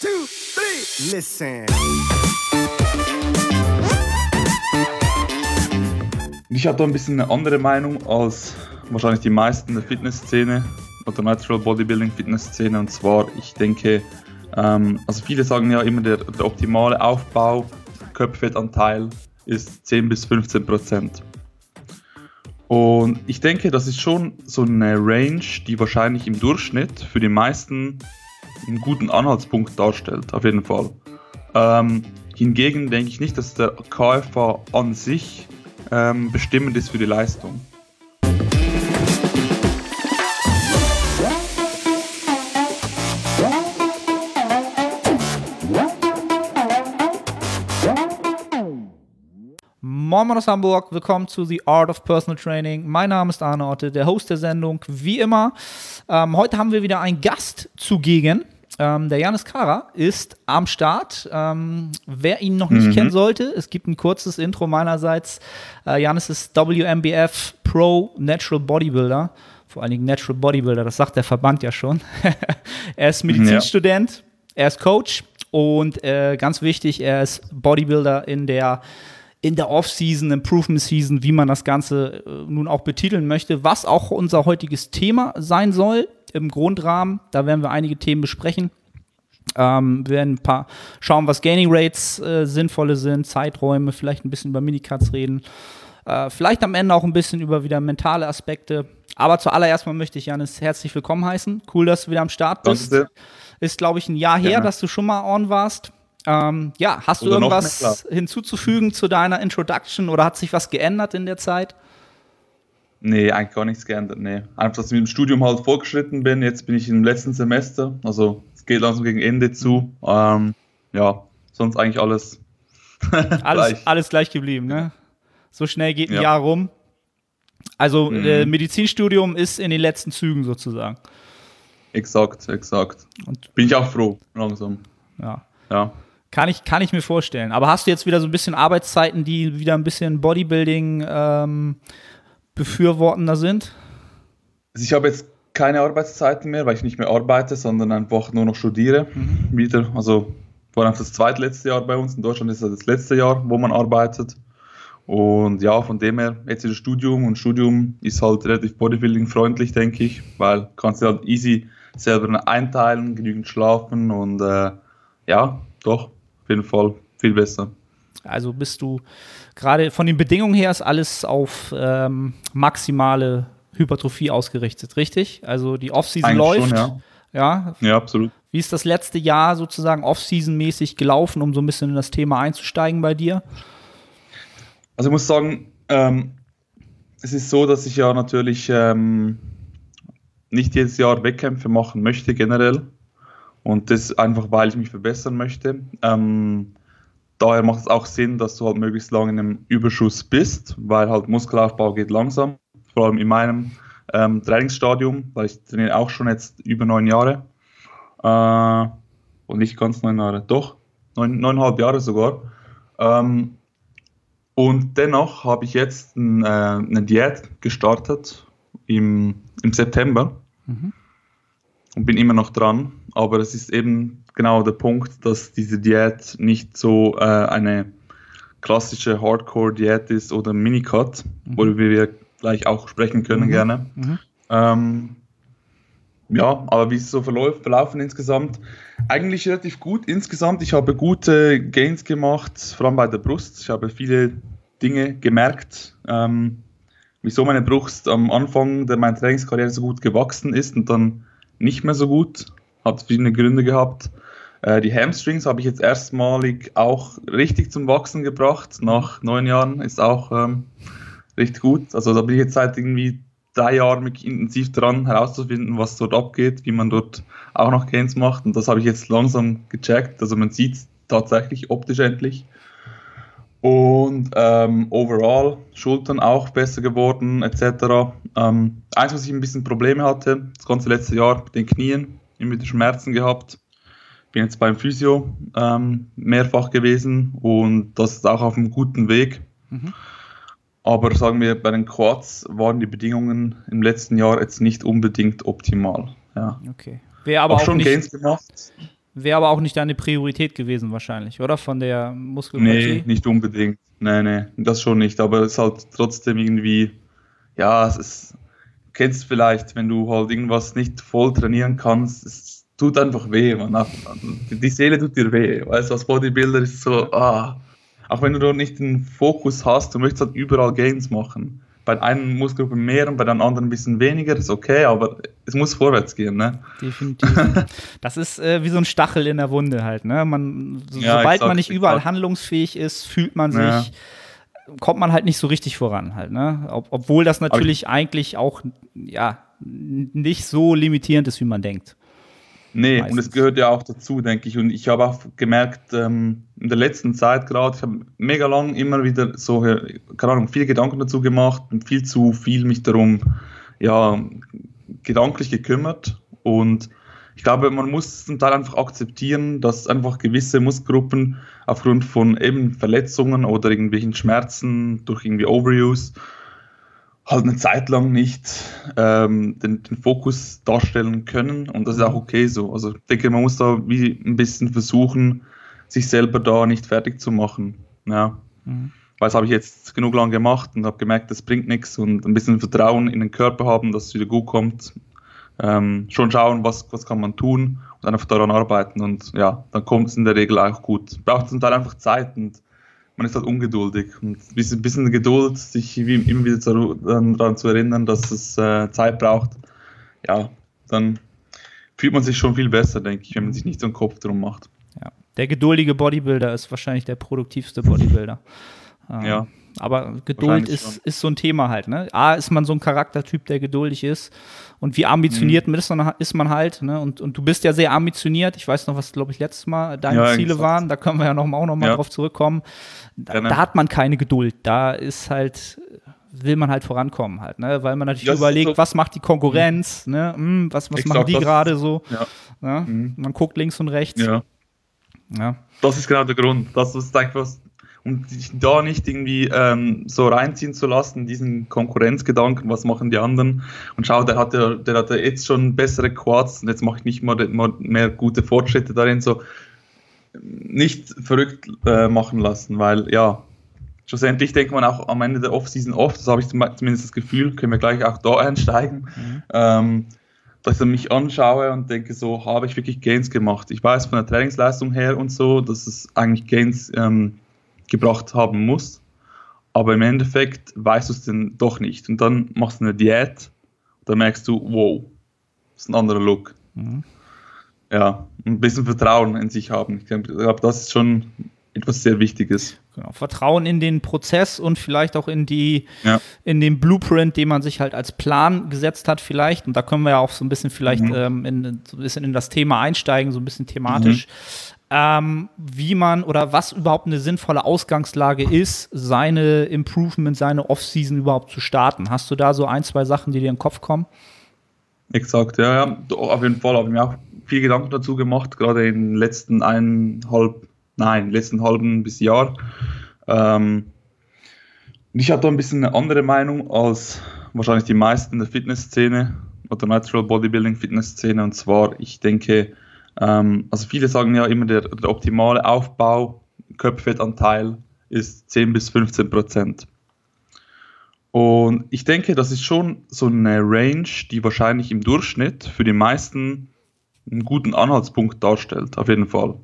two, three. Listen. Ich habe da ein bisschen eine andere Meinung als wahrscheinlich die meisten der Fitnessszene oder Natural Bodybuilding Fitnessszene. Und zwar, ich denke, ähm, also viele sagen ja immer, der, der optimale Aufbau, Körperfettanteil ist 10 bis 15 Prozent. Und ich denke, das ist schon so eine Range, die wahrscheinlich im Durchschnitt für die meisten einen guten Anhaltspunkt darstellt, auf jeden Fall. Ähm, hingegen denke ich nicht, dass der KFA an sich ähm, bestimmend ist für die Leistung. Moin aus Hamburg, willkommen zu The Art of Personal Training. Mein Name ist Arne Otte, der Host der Sendung, wie immer. Ähm, heute haben wir wieder einen Gast zugegen. Ähm, der Janis Kara ist am Start. Ähm, wer ihn noch nicht mhm. kennen sollte, es gibt ein kurzes Intro meinerseits. Äh, Janis ist WMBF Pro Natural Bodybuilder. Vor allen Dingen Natural Bodybuilder, das sagt der Verband ja schon. er ist Medizinstudent, ja. er ist Coach und äh, ganz wichtig, er ist Bodybuilder in der in der Off-Season, Improvement-Season, wie man das Ganze äh, nun auch betiteln möchte, was auch unser heutiges Thema sein soll im Grundrahmen. Da werden wir einige Themen besprechen. Ähm, wir werden ein paar schauen, was Gaining Rates äh, sinnvolle sind, Zeiträume, vielleicht ein bisschen über Minicuts reden. Äh, vielleicht am Ende auch ein bisschen über wieder mentale Aspekte. Aber zuallererst mal möchte ich Janis herzlich willkommen heißen. Cool, dass du wieder am Start bist. Danke. Ist, glaube ich, ein Jahr her, dass du schon mal on warst. Ähm, ja, hast oder du irgendwas hinzuzufügen zu deiner Introduction oder hat sich was geändert in der Zeit? Nee, eigentlich gar nichts geändert, nee. Einfach, dass ich mit dem Studium halt vorgeschritten bin. Jetzt bin ich im letzten Semester, also es geht langsam gegen Ende zu. Ähm, ja, sonst eigentlich alles. alles, gleich. alles gleich geblieben, ne? So schnell geht ein ja. Jahr rum. Also mhm. äh, Medizinstudium ist in den letzten Zügen sozusagen. Exakt, exakt. Und bin ich auch froh, langsam. Ja. Ja. Kann ich, kann ich mir vorstellen. Aber hast du jetzt wieder so ein bisschen Arbeitszeiten, die wieder ein bisschen Bodybuilding ähm, befürwortender sind? Also ich habe jetzt keine Arbeitszeiten mehr, weil ich nicht mehr arbeite, sondern einfach nur noch studiere. Mhm. Wieder. Also war einfach das zweitletzte Jahr bei uns. In Deutschland ist das das letzte Jahr, wo man arbeitet. Und ja, von dem her, jetzt ist das Studium und Studium ist halt relativ bodybuilding-freundlich, denke ich, weil kannst du halt easy selber einteilen, genügend schlafen und äh, ja, doch, auf jeden Fall viel besser. Also bist du gerade von den Bedingungen her ist alles auf ähm, maximale Hypertrophie ausgerichtet, richtig? Also die Offseason läuft. Schon, ja. ja. Ja, absolut. Wie ist das letzte Jahr sozusagen Offseason-mäßig gelaufen, um so ein bisschen in das Thema einzusteigen bei dir? Also ich muss sagen, ähm, es ist so, dass ich ja natürlich ähm, nicht jedes Jahr Wettkämpfe machen möchte generell. Und das einfach, weil ich mich verbessern möchte. Ähm, daher macht es auch Sinn, dass du halt möglichst lange in einem Überschuss bist, weil halt Muskelaufbau geht langsam, vor allem in meinem ähm, Trainingsstadium, weil ich trainiere auch schon jetzt über neun Jahre. Äh, und nicht ganz neun Jahre, doch, neun, neuneinhalb Jahre sogar. Ähm, und dennoch habe ich jetzt ein, äh, eine Diät gestartet im, im September mhm. Und bin immer noch dran aber es ist eben genau der Punkt, dass diese Diät nicht so äh, eine klassische Hardcore-Diät ist oder Minicut, mhm. worüber wir gleich auch sprechen können mhm. gerne. Mhm. Ähm, ja, aber wie es so verläuft, verlaufen insgesamt, eigentlich relativ gut. Insgesamt, ich habe gute Gains gemacht, vor allem bei der Brust. Ich habe viele Dinge gemerkt, ähm, wieso meine Brust am Anfang der meiner Trainingskarriere so gut gewachsen ist und dann nicht mehr so gut hat verschiedene Gründe gehabt. Äh, die Hamstrings habe ich jetzt erstmalig auch richtig zum Wachsen gebracht. Nach neun Jahren ist auch ähm, richtig gut. Also da bin ich jetzt seit irgendwie drei Jahren intensiv dran, herauszufinden, was dort abgeht, wie man dort auch noch Gains macht. Und das habe ich jetzt langsam gecheckt. Also man sieht es tatsächlich optisch endlich. Und ähm, overall Schultern auch besser geworden, etc. Ähm, eins, was ich ein bisschen Probleme hatte, das ganze letzte Jahr mit den Knien, immer wieder Schmerzen gehabt. Bin jetzt beim Physio ähm, mehrfach gewesen und das ist auch auf einem guten Weg. Mhm. Aber sagen wir, bei den Quads waren die Bedingungen im letzten Jahr jetzt nicht unbedingt optimal. Ja. Okay. Wäre aber auch, auch schon nicht, Gains gemacht. Wäre aber auch nicht deine Priorität gewesen wahrscheinlich, oder? Von der Muskelpartie? Nee, nicht unbedingt. Nee, nee, das schon nicht. Aber es ist halt trotzdem irgendwie, ja, es ist, kennst vielleicht, wenn du halt irgendwas nicht voll trainieren kannst, es tut einfach weh, man. Die Seele tut dir weh. Weißt du, als Bodybuilder ist so, ah, auch wenn du dort nicht den Fokus hast, du möchtest halt überall Gains machen bei einen Muskelgruppe mehr und bei den anderen ein bisschen weniger, ist okay, aber es muss vorwärts gehen, ne? Definitiv. das ist äh, wie so ein Stachel in der Wunde halt, ne? Man, so, ja, sobald man nicht überall handlungsfähig ist, fühlt man sich, ja. kommt man halt nicht so richtig voran halt, ne? Ob, obwohl das natürlich eigentlich auch, ja, nicht so limitierend ist, wie man denkt. Nee, Meistens. und es gehört ja auch dazu, denke ich. Und ich habe auch gemerkt, ähm, in der letzten Zeit gerade, ich habe mega lang immer wieder so, keine Ahnung, viel Gedanken dazu gemacht und viel zu viel mich darum, ja, gedanklich gekümmert. Und ich glaube, man muss zum Teil einfach akzeptieren, dass einfach gewisse Muskelgruppen aufgrund von eben Verletzungen oder irgendwelchen Schmerzen durch irgendwie Overuse halt eine Zeit lang nicht ähm, den, den, Fokus darstellen können und das ist auch okay so. Also ich denke, man muss da wie ein bisschen versuchen, sich selber da nicht fertig zu machen. Ja. Mhm. Weil das habe ich jetzt genug lang gemacht und habe gemerkt, das bringt nichts und ein bisschen Vertrauen in den Körper haben, dass es wieder gut kommt. Ähm, schon schauen, was, was kann man tun und einfach daran arbeiten und ja, dann kommt es in der Regel auch gut. Braucht zum Teil einfach Zeit und man ist halt ungeduldig. Und ein bisschen, bisschen Geduld, sich immer wieder zu, daran zu erinnern, dass es äh, Zeit braucht, ja, dann fühlt man sich schon viel besser, denke ich, wenn man sich nicht so einen Kopf drum macht. Ja. Der geduldige Bodybuilder ist wahrscheinlich der produktivste Bodybuilder. Ähm, ja. Aber Geduld ist, ist so ein Thema halt. Ne? A, ist man so ein Charaktertyp, der geduldig ist. Und wie ambitioniert mhm. ist, man, ist man halt. Ne? Und, und du bist ja sehr ambitioniert. Ich weiß noch, was, glaube ich, letztes Mal deine ja, Ziele waren. Da können wir ja noch auch noch mal ja. drauf zurückkommen. Da, da, hat man keine Geduld. Da ist halt, will man halt vorankommen halt. Ne? Weil man natürlich das überlegt, so was macht die Konkurrenz? Mhm. Ne? Hm, was was machen die gerade so? Ja. Ne? Mhm. Man guckt links und rechts. Ja. Ja. Das ist genau der Grund. Das ist einfach um dich da nicht irgendwie ähm, so reinziehen zu lassen, diesen Konkurrenzgedanken, was machen die anderen und schau, der hat ja, der hat ja jetzt schon bessere Quads und jetzt mache ich nicht mal, mal mehr gute Fortschritte darin, so nicht verrückt äh, machen lassen, weil ja, schlussendlich denkt man auch am Ende der Offseason oft, das habe ich zumindest das Gefühl, können wir gleich auch da einsteigen, mhm. ähm, dass ich mich anschaue und denke so, habe ich wirklich Gains gemacht? Ich weiß von der Trainingsleistung her und so, dass es eigentlich Gains ähm, gebracht haben muss. Aber im Endeffekt weißt du es dann doch nicht. Und dann machst du eine Diät, dann merkst du, wow, das ist ein anderer Look. Mhm. Ja, ein bisschen Vertrauen in sich haben. Ich glaube, das ist schon etwas sehr Wichtiges. Genau. Vertrauen in den Prozess und vielleicht auch in die, ja. in den Blueprint, den man sich halt als Plan gesetzt hat, vielleicht. Und da können wir ja auch so ein bisschen vielleicht mhm. ähm, in, so ein bisschen in das Thema einsteigen, so ein bisschen thematisch. Mhm ähm, wie man oder was überhaupt eine sinnvolle Ausgangslage ist, seine Improvement, seine Offseason überhaupt zu starten. Hast du da so ein, zwei Sachen, die dir in den Kopf kommen? Exakt, ja, ja. Auf jeden Fall habe ich mir auch viel Gedanken dazu gemacht, gerade in den letzten eineinhalb, nein, letzten halben bis Jahr. Ähm, und ich habe da ein bisschen eine andere Meinung als wahrscheinlich die meisten in der Fitnessszene oder Natural Bodybuilding Fitnessszene. Und zwar, ich denke, ähm, also viele sagen ja immer, der, der optimale Aufbau, Körperfettanteil ist 10 bis 15 Prozent. Und ich denke, das ist schon so eine Range, die wahrscheinlich im Durchschnitt für die meisten einen guten Anhaltspunkt darstellt, auf jeden Fall.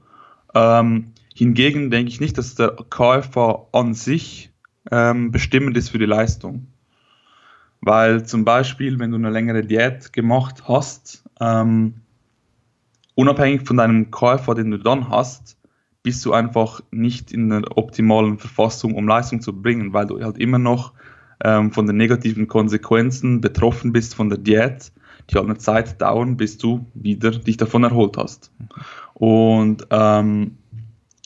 Ähm, hingegen denke ich nicht, dass der KFA an sich ähm, bestimmend ist für die Leistung. Weil zum Beispiel, wenn du eine längere Diät gemacht hast, ähm, unabhängig von deinem KFA, den du dann hast, bist du einfach nicht in der optimalen Verfassung, um Leistung zu bringen, weil du halt immer noch ähm, von den negativen Konsequenzen betroffen bist von der Diät, die halt eine Zeit dauern, bis du wieder dich davon erholt hast. Und ähm,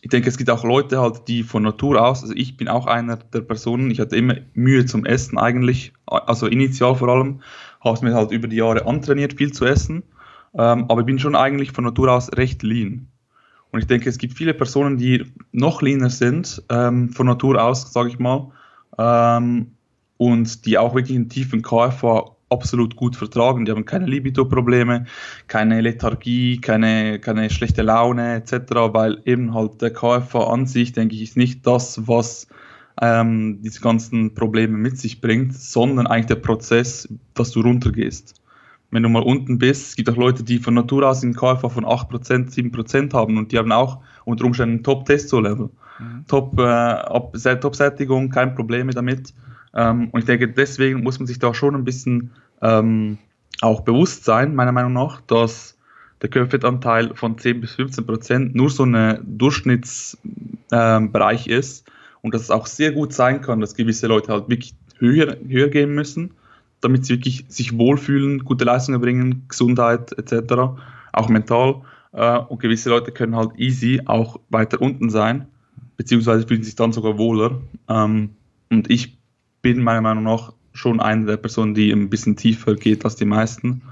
ich denke, es gibt auch Leute halt, die von Natur aus, also ich bin auch einer der Personen, ich hatte immer Mühe zum Essen eigentlich, also initial vor allem, habe es mir halt über die Jahre antrainiert, viel zu essen ähm, aber ich bin schon eigentlich von Natur aus recht lean. Und ich denke, es gibt viele Personen, die noch leaner sind, ähm, von Natur aus, sage ich mal, ähm, und die auch wirklich einen tiefen KFA absolut gut vertragen. Die haben keine Libido-Probleme, keine Lethargie, keine, keine schlechte Laune etc., weil eben halt der KFA an sich, denke ich, ist nicht das, was ähm, diese ganzen Probleme mit sich bringt, sondern eigentlich der Prozess, dass du runtergehst. Wenn du mal unten bist, es gibt auch Leute, die von Natur aus einen KFA von 8%, 7% haben und die haben auch unter Umständen Top-Testo-Level. Mhm. Top, äh, Top-Sättigung, kein Probleme damit. Ähm, und ich denke, deswegen muss man sich da schon ein bisschen ähm, auch bewusst sein, meiner Meinung nach, dass der Körperfettanteil von 10 bis 15 Prozent nur so ein Durchschnittsbereich ähm, ist und dass es auch sehr gut sein kann, dass gewisse Leute halt wirklich höher, höher gehen müssen, damit sie wirklich sich wohlfühlen, gute Leistungen bringen, Gesundheit etc., auch mental. Äh, und gewisse Leute können halt easy auch weiter unten sein, beziehungsweise fühlen sich dann sogar wohler. Ähm, und ich bin meiner Meinung nach schon eine der Personen, die ein bisschen tiefer geht als die meisten.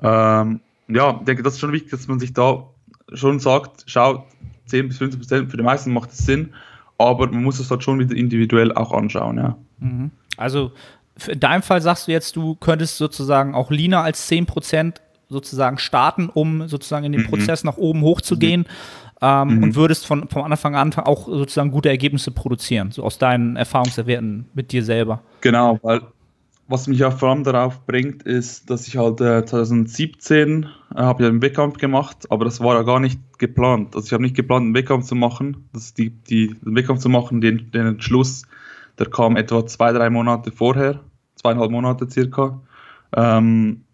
Ähm, ja, ich denke, das ist schon wichtig, dass man sich da schon sagt, schau, 10 bis 15 Prozent, für die meisten macht es Sinn, aber man muss es halt schon wieder individuell auch anschauen, ja. Mhm. Also in deinem Fall sagst du jetzt, du könntest sozusagen auch Lina als 10% sozusagen starten, um sozusagen in den mhm. Prozess nach oben hochzugehen ähm, mhm. und würdest von, vom Anfang an auch sozusagen gute Ergebnisse produzieren, so aus deinen Erfahrungserwerten mit dir selber. Genau, weil was mich auch vor allem darauf bringt, ist, dass ich halt äh, 2017 äh, habe ja einen Wettkampf gemacht, aber das war ja gar nicht geplant. Also ich habe nicht geplant, einen Wettkampf zu machen. Das die, die, den Wettkampf zu machen, den, den Entschluss, der kam etwa zwei, drei Monate vorher, zweieinhalb Monate circa. Ähm,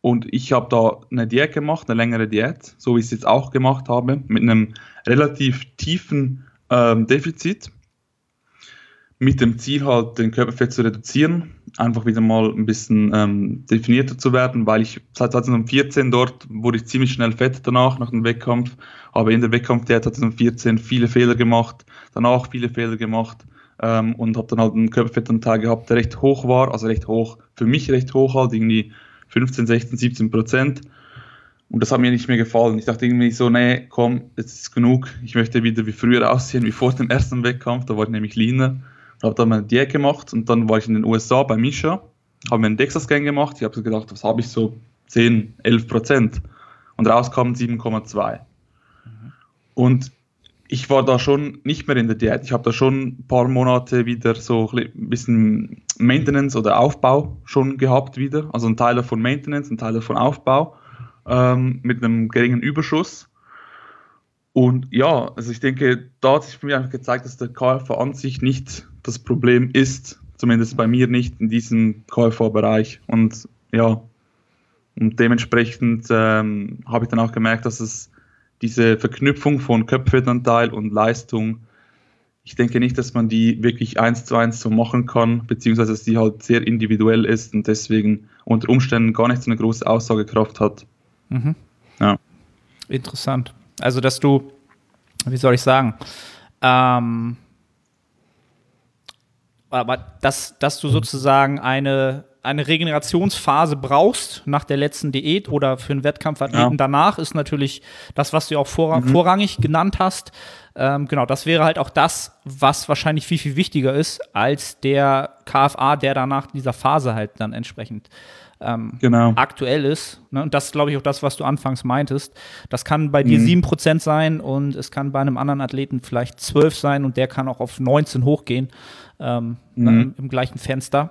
und ich habe da eine Diät gemacht, eine längere Diät, so wie ich es jetzt auch gemacht habe, mit einem relativ tiefen ähm, Defizit, mit dem Ziel halt den Körperfett zu reduzieren, einfach wieder mal ein bisschen ähm, definierter zu werden, weil ich seit 2014 dort wurde ich ziemlich schnell fett danach, nach dem Wettkampf, habe in der Wettkampfdiät 2014 viele Fehler gemacht, danach viele Fehler gemacht ähm, und habe dann halt einen Körperfettanteil gehabt, der recht hoch war, also recht hoch, für mich recht hoch halt, irgendwie 15, 16, 17 Prozent. Und das hat mir nicht mehr gefallen. Ich dachte irgendwie so, nee, komm, jetzt ist genug. Ich möchte wieder wie früher aussehen, wie vor dem ersten Wettkampf. Da war ich nämlich leaner. Habe dann meine Diät gemacht und dann war ich in den USA bei Misha, habe mir einen DEXA-Scan gemacht. Ich habe so gedacht, was habe ich so? 10, 11 Prozent. Und rauskam 7,2. Mhm. Und ich war da schon nicht mehr in der Diät. Ich habe da schon ein paar Monate wieder so ein bisschen Maintenance oder Aufbau schon gehabt wieder. Also ein Teil von Maintenance, ein Teil von Aufbau ähm, mit einem geringen Überschuss. Und ja, also ich denke, da hat sich für mich einfach gezeigt, dass der KFA an sich nicht das Problem ist, zumindest bei mir nicht in diesem KFA-Bereich. Und ja, und dementsprechend ähm, habe ich dann auch gemerkt, dass es diese Verknüpfung von Köpfeanteil und Leistung, ich denke nicht, dass man die wirklich eins zu eins so machen kann, beziehungsweise dass die halt sehr individuell ist und deswegen unter Umständen gar nicht so eine große Aussagekraft hat. Mhm. Ja. Interessant. Also, dass du, wie soll ich sagen, ähm, aber dass, dass du sozusagen eine eine Regenerationsphase brauchst nach der letzten Diät oder für einen Wettkampfathleten ja. danach, ist natürlich das, was du auch vorrang mhm. vorrangig genannt hast. Ähm, genau, das wäre halt auch das, was wahrscheinlich viel, viel wichtiger ist als der KFA, der danach dieser Phase halt dann entsprechend ähm, genau. aktuell ist. Ne? Und das ist, glaube ich, auch das, was du anfangs meintest. Das kann bei dir mhm. 7% sein und es kann bei einem anderen Athleten vielleicht 12 sein und der kann auch auf 19 hochgehen ähm, mhm. im gleichen Fenster.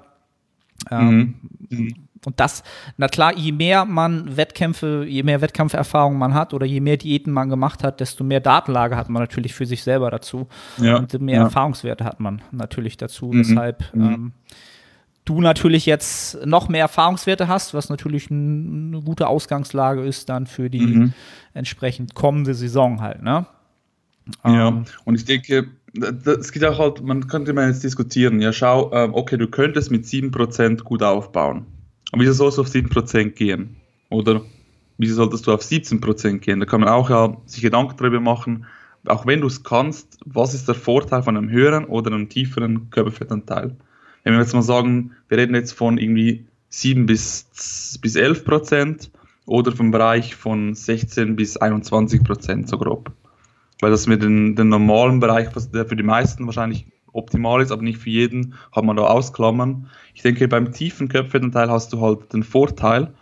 Ähm, mhm. Und das, na klar, je mehr man Wettkämpfe, je mehr Wettkampferfahrung man hat oder je mehr Diäten man gemacht hat, desto mehr Datenlage hat man natürlich für sich selber dazu. Ja, und mehr ja. Erfahrungswerte hat man natürlich dazu. Mhm. Weshalb mhm. ähm, du natürlich jetzt noch mehr Erfahrungswerte hast, was natürlich ein, eine gute Ausgangslage ist dann für die mhm. entsprechend kommende Saison halt, ne? Ja, ähm, und ich denke, es geht auch halt, man könnte mal jetzt diskutieren, ja schau, ähm, okay, du könntest mit 7% gut aufbauen. Aber wieso sollst du auf 7% gehen? Oder wieso solltest du auf 17% gehen? Da kann man auch ja sich Gedanken darüber machen, auch wenn du es kannst, was ist der Vorteil von einem höheren oder einem tieferen Körperfettanteil? Wenn wir jetzt mal sagen, wir reden jetzt von irgendwie 7 bis, bis 11% oder vom Bereich von 16 bis 21% so grob weil das mit den, den normalen Bereich, was der für die meisten wahrscheinlich optimal ist, aber nicht für jeden, hat man da Ausklammern. Ich denke, beim tiefen Körperfettanteil hast du halt den Vorteil,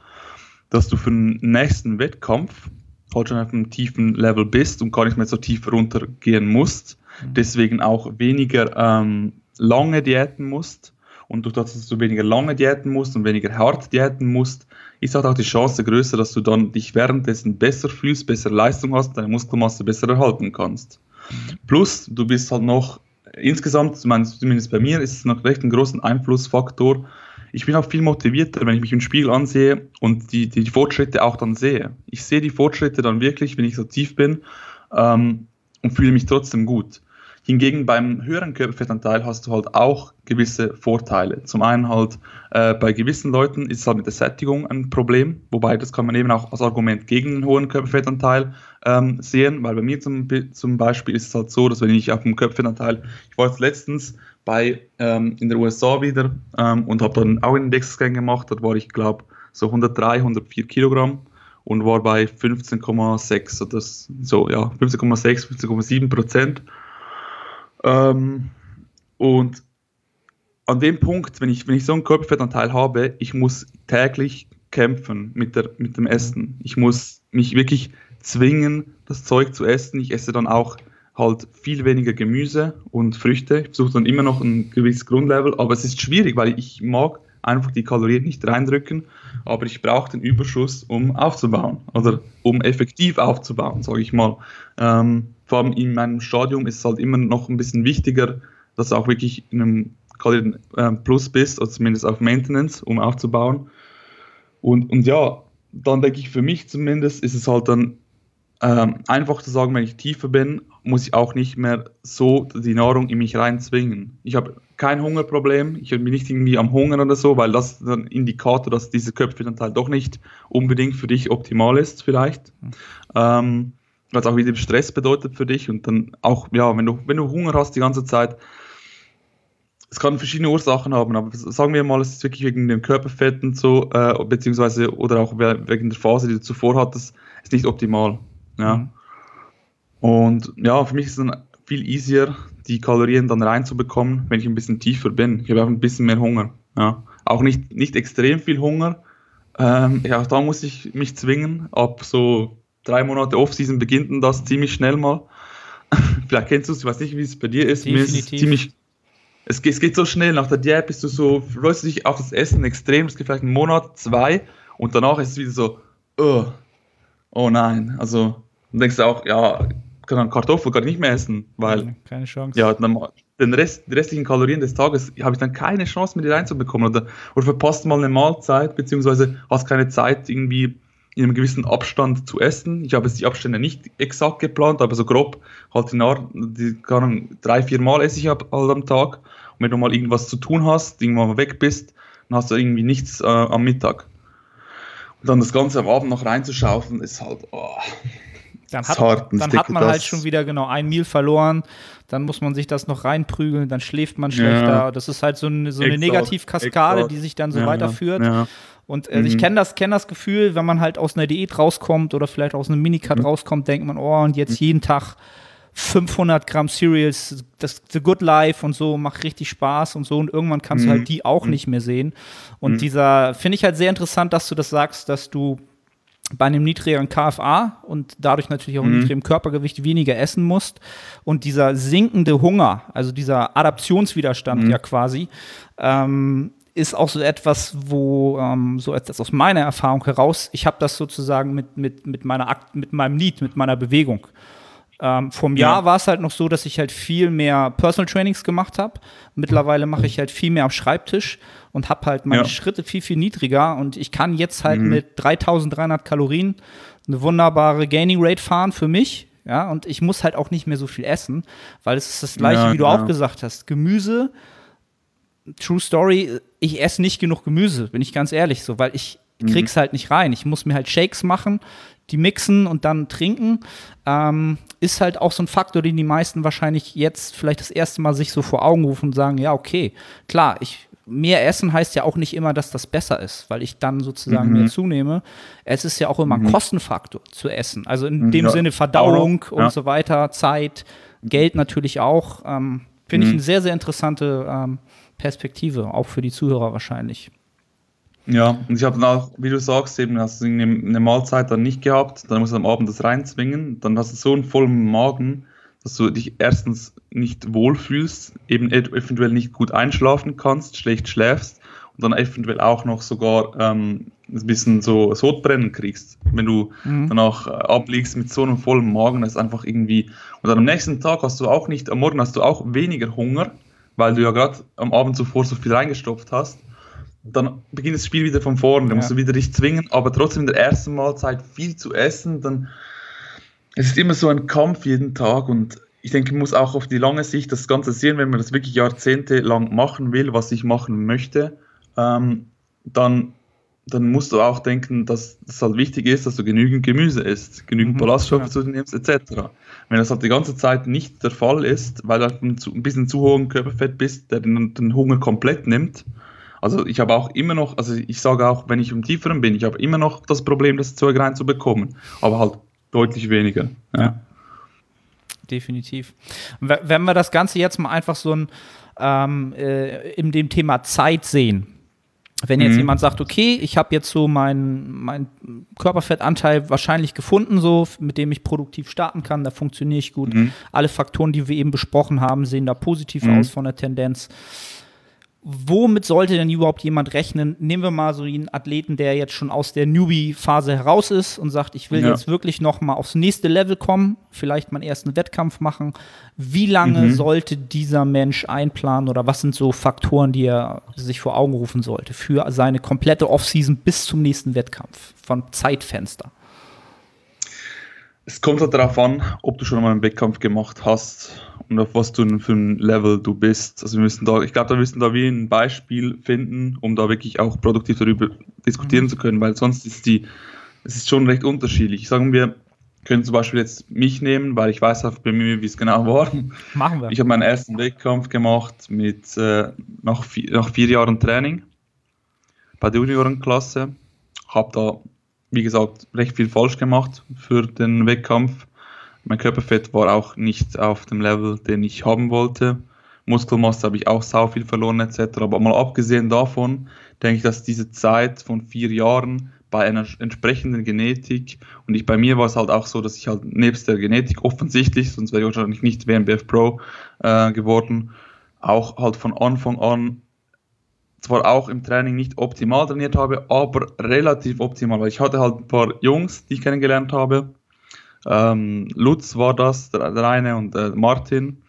dass du für den nächsten Wettkampf halt schon auf einem tiefen Level bist und gar nicht mehr so tief runtergehen musst. Mhm. Deswegen auch weniger ähm, lange Diäten musst. Und durch das, dass du weniger lange Diäten musst und weniger hart Diäten musst, ist halt auch die Chance größer, dass du dann dich währenddessen besser fühlst, bessere Leistung hast, deine Muskelmasse besser erhalten kannst. Plus, du bist halt noch insgesamt, zumindest bei mir, ist es noch recht ein großen Einflussfaktor. Ich bin auch viel motivierter, wenn ich mich im Spiegel ansehe und die, die, die Fortschritte auch dann sehe. Ich sehe die Fortschritte dann wirklich, wenn ich so tief bin ähm, und fühle mich trotzdem gut. Hingegen beim höheren Körperfettanteil hast du halt auch gewisse Vorteile. Zum einen halt äh, bei gewissen Leuten ist es halt mit der Sättigung ein Problem, wobei das kann man eben auch als Argument gegen einen hohen Körperfettanteil ähm, sehen, weil bei mir zum, zum Beispiel ist es halt so, dass wenn ich auf dem Körperfettanteil, ich war jetzt letztens bei ähm, in der USA wieder ähm, und habe dann auch einen Wechselscan gemacht, dort war ich glaube so 103, 104 Kilogramm und war bei 15,6 oder so, ja, 15,6, 15,7 Prozent. Ähm, und an dem Punkt, wenn ich, wenn ich so einen Körperfettanteil habe, ich muss täglich kämpfen mit, der, mit dem Essen. Ich muss mich wirklich zwingen, das Zeug zu essen. Ich esse dann auch halt viel weniger Gemüse und Früchte. Ich versuche dann immer noch ein gewisses Grundlevel, aber es ist schwierig, weil ich mag einfach die Kalorien nicht reindrücken, aber ich brauche den Überschuss, um aufzubauen oder um effektiv aufzubauen, sage ich mal. Ähm, vor allem in meinem Stadium ist es halt immer noch ein bisschen wichtiger, dass du auch wirklich in einem Kalorien äh, Plus bist, oder zumindest auf Maintenance, um aufzubauen. Und, und ja, dann denke ich, für mich zumindest ist es halt dann ähm, einfach zu sagen, wenn ich tiefer bin, muss ich auch nicht mehr so die Nahrung in mich reinzwingen. Ich habe kein Hungerproblem, ich bin nicht irgendwie am Hungern oder so, weil das ist ein Indikator, dass dieser Körperfettanteil doch nicht unbedingt für dich optimal ist, vielleicht. Ähm, was auch wieder Stress bedeutet für dich und dann auch, ja, wenn du, wenn du Hunger hast die ganze Zeit, es kann verschiedene Ursachen haben, aber sagen wir mal, es ist wirklich wegen dem Körperfett und so, äh, beziehungsweise oder auch wegen der Phase, die du zuvor hattest, ist nicht optimal. Ja. Mhm. Und ja, für mich ist es dann viel easier, die Kalorien dann reinzubekommen, wenn ich ein bisschen tiefer bin. Ich habe auch ein bisschen mehr Hunger. Ja. Auch nicht, nicht extrem viel Hunger. Ähm, ja, da muss ich mich zwingen. Ab so drei Monate Off-Season beginnt das ziemlich schnell mal. Vielleicht kennst du es, ich weiß nicht, wie es bei dir ist. Definitiv. Mir ist es ziemlich. Es geht, es geht so schnell. Nach der Diät bist du so, freust du dich auf das Essen extrem. Es geht vielleicht einen Monat, zwei und danach ist es wieder so, oh, oh nein. Also, dann denkst du auch, ja, kann Kartoffel gar nicht mehr essen, weil. Keine Chance. Ja, dann, den Rest, die restlichen Kalorien des Tages habe ich dann keine Chance mehr, die reinzubekommen. Oder, oder verpasst mal eine Mahlzeit, beziehungsweise hast keine Zeit, irgendwie in einem gewissen Abstand zu essen. Ich habe jetzt die Abstände nicht exakt geplant, aber so grob halt die, die kann, drei, vier Mal esse ich halt am Tag. Und wenn du mal irgendwas zu tun hast, irgendwann mal weg bist, dann hast du irgendwie nichts äh, am Mittag. Und dann das Ganze am Abend noch reinzuschaufeln, ist halt. Oh, dann hat, hart, dann hat man halt schon wieder genau ein Meal verloren, dann muss man sich das noch reinprügeln, dann schläft man schlechter. Ja. Das ist halt so eine, so eine Negativkaskade, die sich dann so ja, weiterführt. Ja. Und äh, mhm. ich kenne das, kenn das Gefühl, wenn man halt aus einer Diät rauskommt oder vielleicht aus einem Minicut mhm. rauskommt, denkt man, oh, und jetzt mhm. jeden Tag 500 Gramm Cereals, das The Good Life und so, macht richtig Spaß und so. Und irgendwann kannst du halt mhm. die auch mhm. nicht mehr sehen. Und mhm. dieser, finde ich halt sehr interessant, dass du das sagst, dass du bei einem niedrigeren KFA und dadurch natürlich auch mhm. niedrigem Körpergewicht weniger essen musst. Und dieser sinkende Hunger, also dieser Adaptionswiderstand mhm. ja quasi, ähm, ist auch so etwas, wo, ähm, so etwas aus meiner Erfahrung heraus, ich habe das sozusagen mit, mit, mit, meiner Akt, mit meinem Need, mit meiner Bewegung. Ähm, vom Jahr ja. war es halt noch so, dass ich halt viel mehr Personal Trainings gemacht habe. Mittlerweile mache ich halt viel mehr am Schreibtisch und habe halt meine ja. Schritte viel, viel niedriger. Und ich kann jetzt halt mhm. mit 3300 Kalorien eine wunderbare Gaining Rate fahren für mich. Ja, und ich muss halt auch nicht mehr so viel essen, weil es ist das gleiche, ja, wie du auch gesagt hast. Gemüse, True Story, ich esse nicht genug Gemüse, bin ich ganz ehrlich so, weil ich mhm. krieg's mhm. halt nicht rein. Ich muss mir halt Shakes machen, die mixen und dann trinken. Ähm, ist halt auch so ein Faktor, den die meisten wahrscheinlich jetzt vielleicht das erste Mal sich so vor Augen rufen und sagen, ja, okay, klar, ich mehr essen heißt ja auch nicht immer, dass das besser ist, weil ich dann sozusagen mhm. mehr zunehme. Es ist ja auch immer ein mhm. Kostenfaktor zu essen. Also in dem ja. Sinne Verdauung ja. und so weiter, Zeit, Geld natürlich auch. Ähm, Finde ich eine sehr, sehr interessante ähm, Perspektive, auch für die Zuhörer wahrscheinlich. Ja, und ich habe dann auch, wie du sagst, eben hast du eine, eine Mahlzeit dann nicht gehabt, dann musst du am Abend das reinzwingen, dann hast du so einen vollen Magen, dass du dich erstens nicht wohlfühlst, eben eventuell nicht gut einschlafen kannst, schlecht schläfst und dann eventuell auch noch sogar ähm, ein bisschen so Sodbrennen kriegst. Wenn du mhm. danach äh, abliegst mit so einem vollen Magen, das ist einfach irgendwie. Und dann am nächsten Tag hast du auch nicht, am Morgen hast du auch weniger Hunger, weil du ja gerade am Abend zuvor so viel reingestopft hast. Dann beginnt das Spiel wieder von vorne. Da ja. musst du wieder dich zwingen, aber trotzdem in der ersten Mahlzeit viel zu essen. Dann es ist immer so ein Kampf jeden Tag und ich denke, man muss auch auf die lange Sicht das Ganze sehen, wenn man das wirklich jahrzehntelang machen will, was ich machen möchte, ähm, dann dann musst du auch denken, dass es halt wichtig ist, dass du genügend Gemüse isst, genügend mhm, Ballaststoffe ja. zu dir nimmst, etc. Wenn das halt die ganze Zeit nicht der Fall ist, weil du halt ein, ein bisschen zu hohen Körperfett bist, der den, den Hunger komplett nimmt, also ich habe auch immer noch, also ich sage auch, wenn ich im Tieferen bin, ich habe immer noch das Problem, das Zeug reinzubekommen, aber halt deutlich weniger. Ja. Definitiv. Wenn wir das Ganze jetzt mal einfach so ein, ähm, äh, in dem Thema Zeit sehen, wenn jetzt mhm. jemand sagt, okay, ich habe jetzt so meinen mein Körperfettanteil wahrscheinlich gefunden, so mit dem ich produktiv starten kann, da funktioniere ich gut. Mhm. Alle Faktoren, die wir eben besprochen haben, sehen da positiv mhm. aus von der Tendenz womit sollte denn überhaupt jemand rechnen? Nehmen wir mal so einen Athleten, der jetzt schon aus der Newbie-Phase heraus ist und sagt, ich will ja. jetzt wirklich noch mal aufs nächste Level kommen, vielleicht meinen ersten Wettkampf machen. Wie lange mhm. sollte dieser Mensch einplanen oder was sind so Faktoren, die er sich vor Augen rufen sollte für seine komplette Offseason bis zum nächsten Wettkampf von Zeitfenster? Es kommt halt darauf an, ob du schon mal einen Wettkampf gemacht hast und auf was du für ein Level du bist. Also wir müssen da, ich glaube, da müssen da wie ein Beispiel finden, um da wirklich auch produktiv darüber diskutieren mhm. zu können, weil sonst ist die, es ist schon recht unterschiedlich. Sagen wir, können zum Beispiel jetzt mich nehmen, weil ich weiß auch bei mir, wie es genau war. Machen wir. Ich habe meinen ersten Wettkampf gemacht mit äh, nach, vier, nach vier Jahren Training bei der Juniorenklasse. Habe da, wie gesagt, recht viel falsch gemacht für den Wettkampf mein Körperfett war auch nicht auf dem Level, den ich haben wollte. Muskelmasse habe ich auch sau viel verloren etc. Aber mal abgesehen davon denke ich, dass diese Zeit von vier Jahren bei einer entsprechenden Genetik und ich bei mir war es halt auch so, dass ich halt nebst der Genetik offensichtlich, sonst wäre ich wahrscheinlich nicht WMBF Pro äh, geworden, auch halt von Anfang an zwar auch im Training nicht optimal trainiert habe, aber relativ optimal, weil ich hatte halt ein paar Jungs, die ich kennengelernt habe, ähm, Lutz war das, der, der eine, und äh, Martin.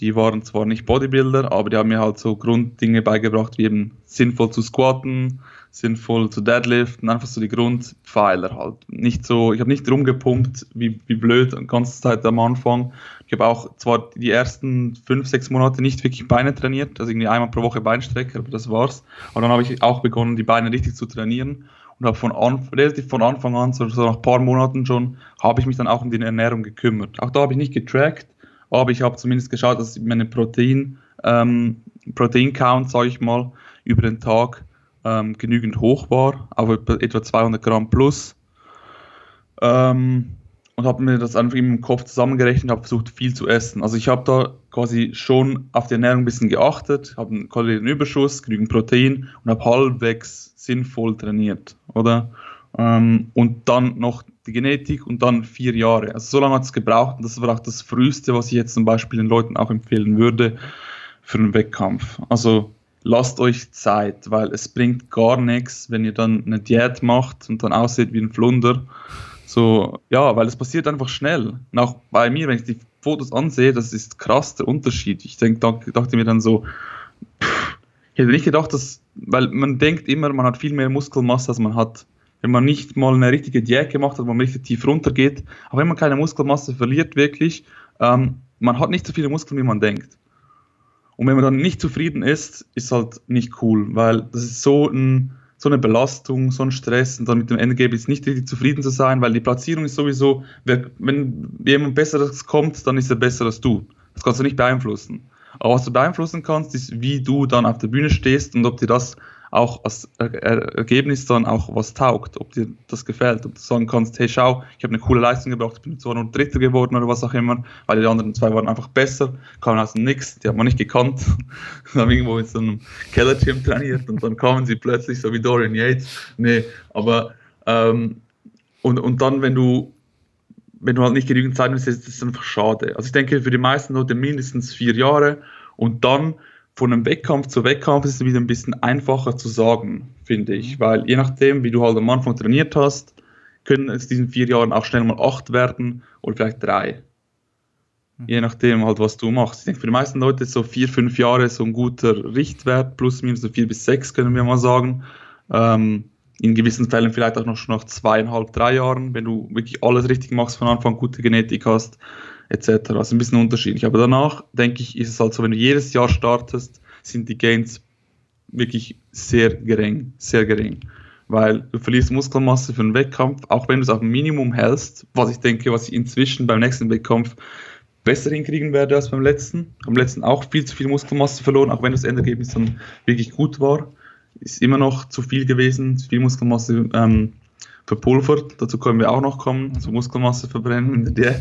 Die waren zwar nicht Bodybuilder, aber die haben mir halt so Grunddinge beigebracht, wie eben sinnvoll zu squatten, sinnvoll zu deadliften, einfach so die Grundpfeiler halt. Nicht so, ich habe nicht rumgepumpt, wie, wie blöd, die ganze Zeit am Anfang. Ich habe auch zwar die ersten fünf, sechs Monate nicht wirklich Beine trainiert, also irgendwie einmal pro Woche Beinstrecke, aber das war's. Aber dann habe ich auch begonnen, die Beine richtig zu trainieren und habe von an, relativ von Anfang an, so, so nach ein paar Monaten schon, habe ich mich dann auch um die Ernährung gekümmert. Auch da habe ich nicht getrackt, aber ich habe zumindest geschaut, dass meine Protein, ähm, Protein-Count, sage ich mal, über den Tag ähm, genügend hoch war, auf etwa 200 Gramm plus. Ähm, und habe mir das einfach im Kopf zusammengerechnet und habe versucht, viel zu essen. Also ich habe da quasi schon auf die Ernährung ein bisschen geachtet, habe einen Kalorienüberschuss, genügend Protein und habe halbwegs sinnvoll trainiert, oder? Ähm, und dann noch die Genetik und dann vier Jahre. Also so lange hat es gebraucht und das war auch das Früheste, was ich jetzt zum Beispiel den Leuten auch empfehlen würde für einen Wettkampf. Also lasst euch Zeit, weil es bringt gar nichts, wenn ihr dann eine Diät macht und dann aussieht wie ein Flunder so, ja, weil es passiert einfach schnell. Und auch bei mir, wenn ich die Fotos ansehe, das ist krass der Unterschied. Ich denk, dachte mir dann so, pff, ich hätte nicht gedacht, dass, weil man denkt immer, man hat viel mehr Muskelmasse, als man hat. Wenn man nicht mal eine richtige Diät gemacht hat, wo man richtig tief runtergeht, aber wenn man keine Muskelmasse verliert, wirklich, ähm, man hat nicht so viele Muskeln, wie man denkt. Und wenn man dann nicht zufrieden ist, ist halt nicht cool, weil das ist so ein, so eine Belastung, so ein Stress und dann mit dem Endergebnis nicht richtig zufrieden zu sein, weil die Platzierung ist sowieso, wenn jemand Besseres kommt, dann ist er besser als du. Das kannst du nicht beeinflussen. Aber was du beeinflussen kannst, ist, wie du dann auf der Bühne stehst und ob dir das auch als Ergebnis dann auch was taugt, ob dir das gefällt, ob du sagen kannst, hey schau, ich habe eine coole Leistung gebracht, ich bin zwar nur Dritter geworden oder was auch immer, weil die anderen zwei waren einfach besser, kamen aus dem Nix, die hat man nicht gekannt, haben irgendwo in so einem Keller-Gym trainiert und dann kamen sie plötzlich so wie Dorian Yates, nee, aber ähm, und, und dann, wenn du wenn du halt nicht genügend Zeit hast, ist das einfach schade. Also ich denke, für die meisten Leute mindestens vier Jahre und dann von einem Wettkampf zu Wettkampf ist es wieder ein bisschen einfacher zu sagen, finde ich. Mhm. Weil je nachdem, wie du halt am Anfang trainiert hast, können es diesen vier Jahren auch schnell mal acht werden oder vielleicht drei. Mhm. Je nachdem halt, was du machst. Ich denke, für die meisten Leute ist so vier, fünf Jahre so ein guter Richtwert, plus minus so vier bis sechs, können wir mal sagen. Ähm, in gewissen Fällen vielleicht auch noch schon nach zweieinhalb, drei Jahren, wenn du wirklich alles richtig machst, von Anfang gute Genetik hast, etc. Also ein bisschen unterschiedlich. Aber danach, denke ich, ist es halt so, wenn du jedes Jahr startest, sind die Gains wirklich sehr gering, sehr gering. Weil du verlierst Muskelmasse für einen Wettkampf, auch wenn du es auf ein Minimum hältst, was ich denke, was ich inzwischen beim nächsten Wettkampf besser hinkriegen werde als beim letzten. Beim letzten auch viel zu viel Muskelmasse verloren, auch wenn das Endergebnis dann wirklich gut war ist immer noch zu viel gewesen, zu viel Muskelmasse ähm, verpulvert. Dazu können wir auch noch kommen, also Muskelmasse verbrennen in der Diät.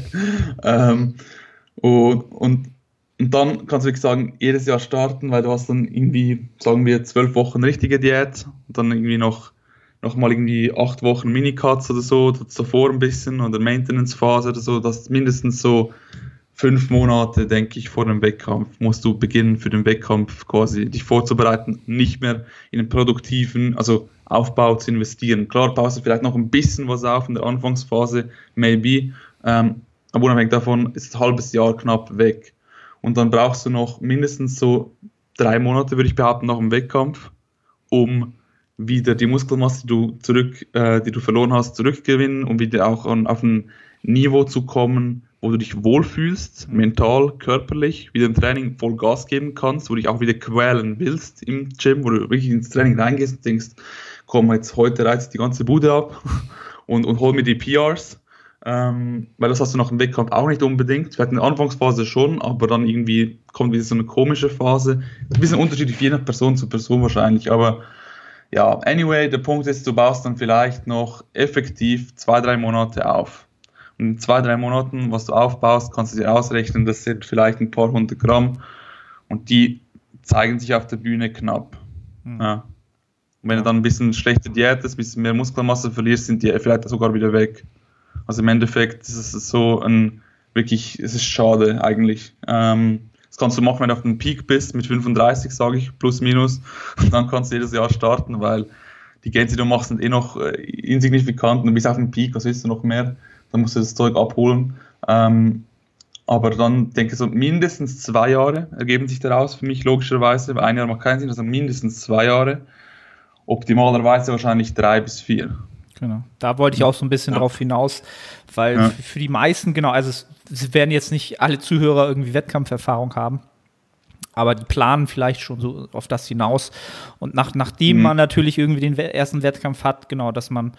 ähm, und, und, und dann kannst du wirklich sagen, jedes Jahr starten, weil du hast dann irgendwie, sagen wir, zwölf Wochen richtige Diät und dann irgendwie noch, mal irgendwie acht Wochen Minicuts oder so, davor ein bisschen oder Maintenance-Phase oder so, dass mindestens so fünf Monate, denke ich, vor dem Wettkampf musst du beginnen, für den Wettkampf quasi dich vorzubereiten, nicht mehr in den produktiven, also Aufbau zu investieren. Klar, baust du vielleicht noch ein bisschen was auf in der Anfangsphase, maybe, ähm, aber unabhängig davon ist ein halbes Jahr knapp weg. Und dann brauchst du noch mindestens so drei Monate, würde ich behaupten, nach dem Wettkampf, um wieder die Muskelmasse, die du, zurück, äh, die du verloren hast, zurückgewinnen, um wieder auch an, auf ein Niveau zu kommen, wo du dich wohlfühlst, mhm. mental, körperlich, wieder im Training voll Gas geben kannst, wo du dich auch wieder quälen willst im Gym, wo du wirklich ins Training reingehst und denkst, komm, jetzt heute reizt die ganze Bude ab und, und hol mir die PRs. Ähm, weil das hast du nach dem Wettkampf auch nicht unbedingt. Wir hatten eine Anfangsphase schon, aber dann irgendwie kommt wieder so eine komische Phase. Ein bisschen unterschiedlich je nach Person zu Person wahrscheinlich, aber ja, anyway, der Punkt ist, du baust dann vielleicht noch effektiv zwei, drei Monate auf in zwei, drei Monaten, was du aufbaust, kannst du dir ausrechnen, das sind vielleicht ein paar hundert Gramm und die zeigen sich auf der Bühne knapp. Mhm. Ja. Und wenn du dann ein bisschen schlechter Diät ist, ein bisschen mehr Muskelmasse verlierst, sind die vielleicht sogar wieder weg. Also im Endeffekt ist es so ein wirklich, es ist schade eigentlich. Ähm, das kannst du machen, wenn du auf dem Peak bist, mit 35, sage ich, plus minus. Und dann kannst du jedes Jahr starten, weil die Gains, die du machst, sind eh noch äh, insignifikant und du bist auf dem Peak, was willst du noch mehr? Dann musst du das Zeug abholen. Ähm, aber dann denke ich so, mindestens zwei Jahre ergeben sich daraus für mich logischerweise. Ein Jahr macht keinen Sinn, also mindestens zwei Jahre. Optimalerweise wahrscheinlich drei bis vier. Genau. Da wollte ich auch so ein bisschen ja. drauf hinaus, weil ja. für die meisten, genau, also es, es, werden jetzt nicht alle Zuhörer irgendwie Wettkampferfahrung haben, aber die planen vielleicht schon so auf das hinaus. Und nach, nachdem mhm. man natürlich irgendwie den ersten Wettkampf hat, genau, dass man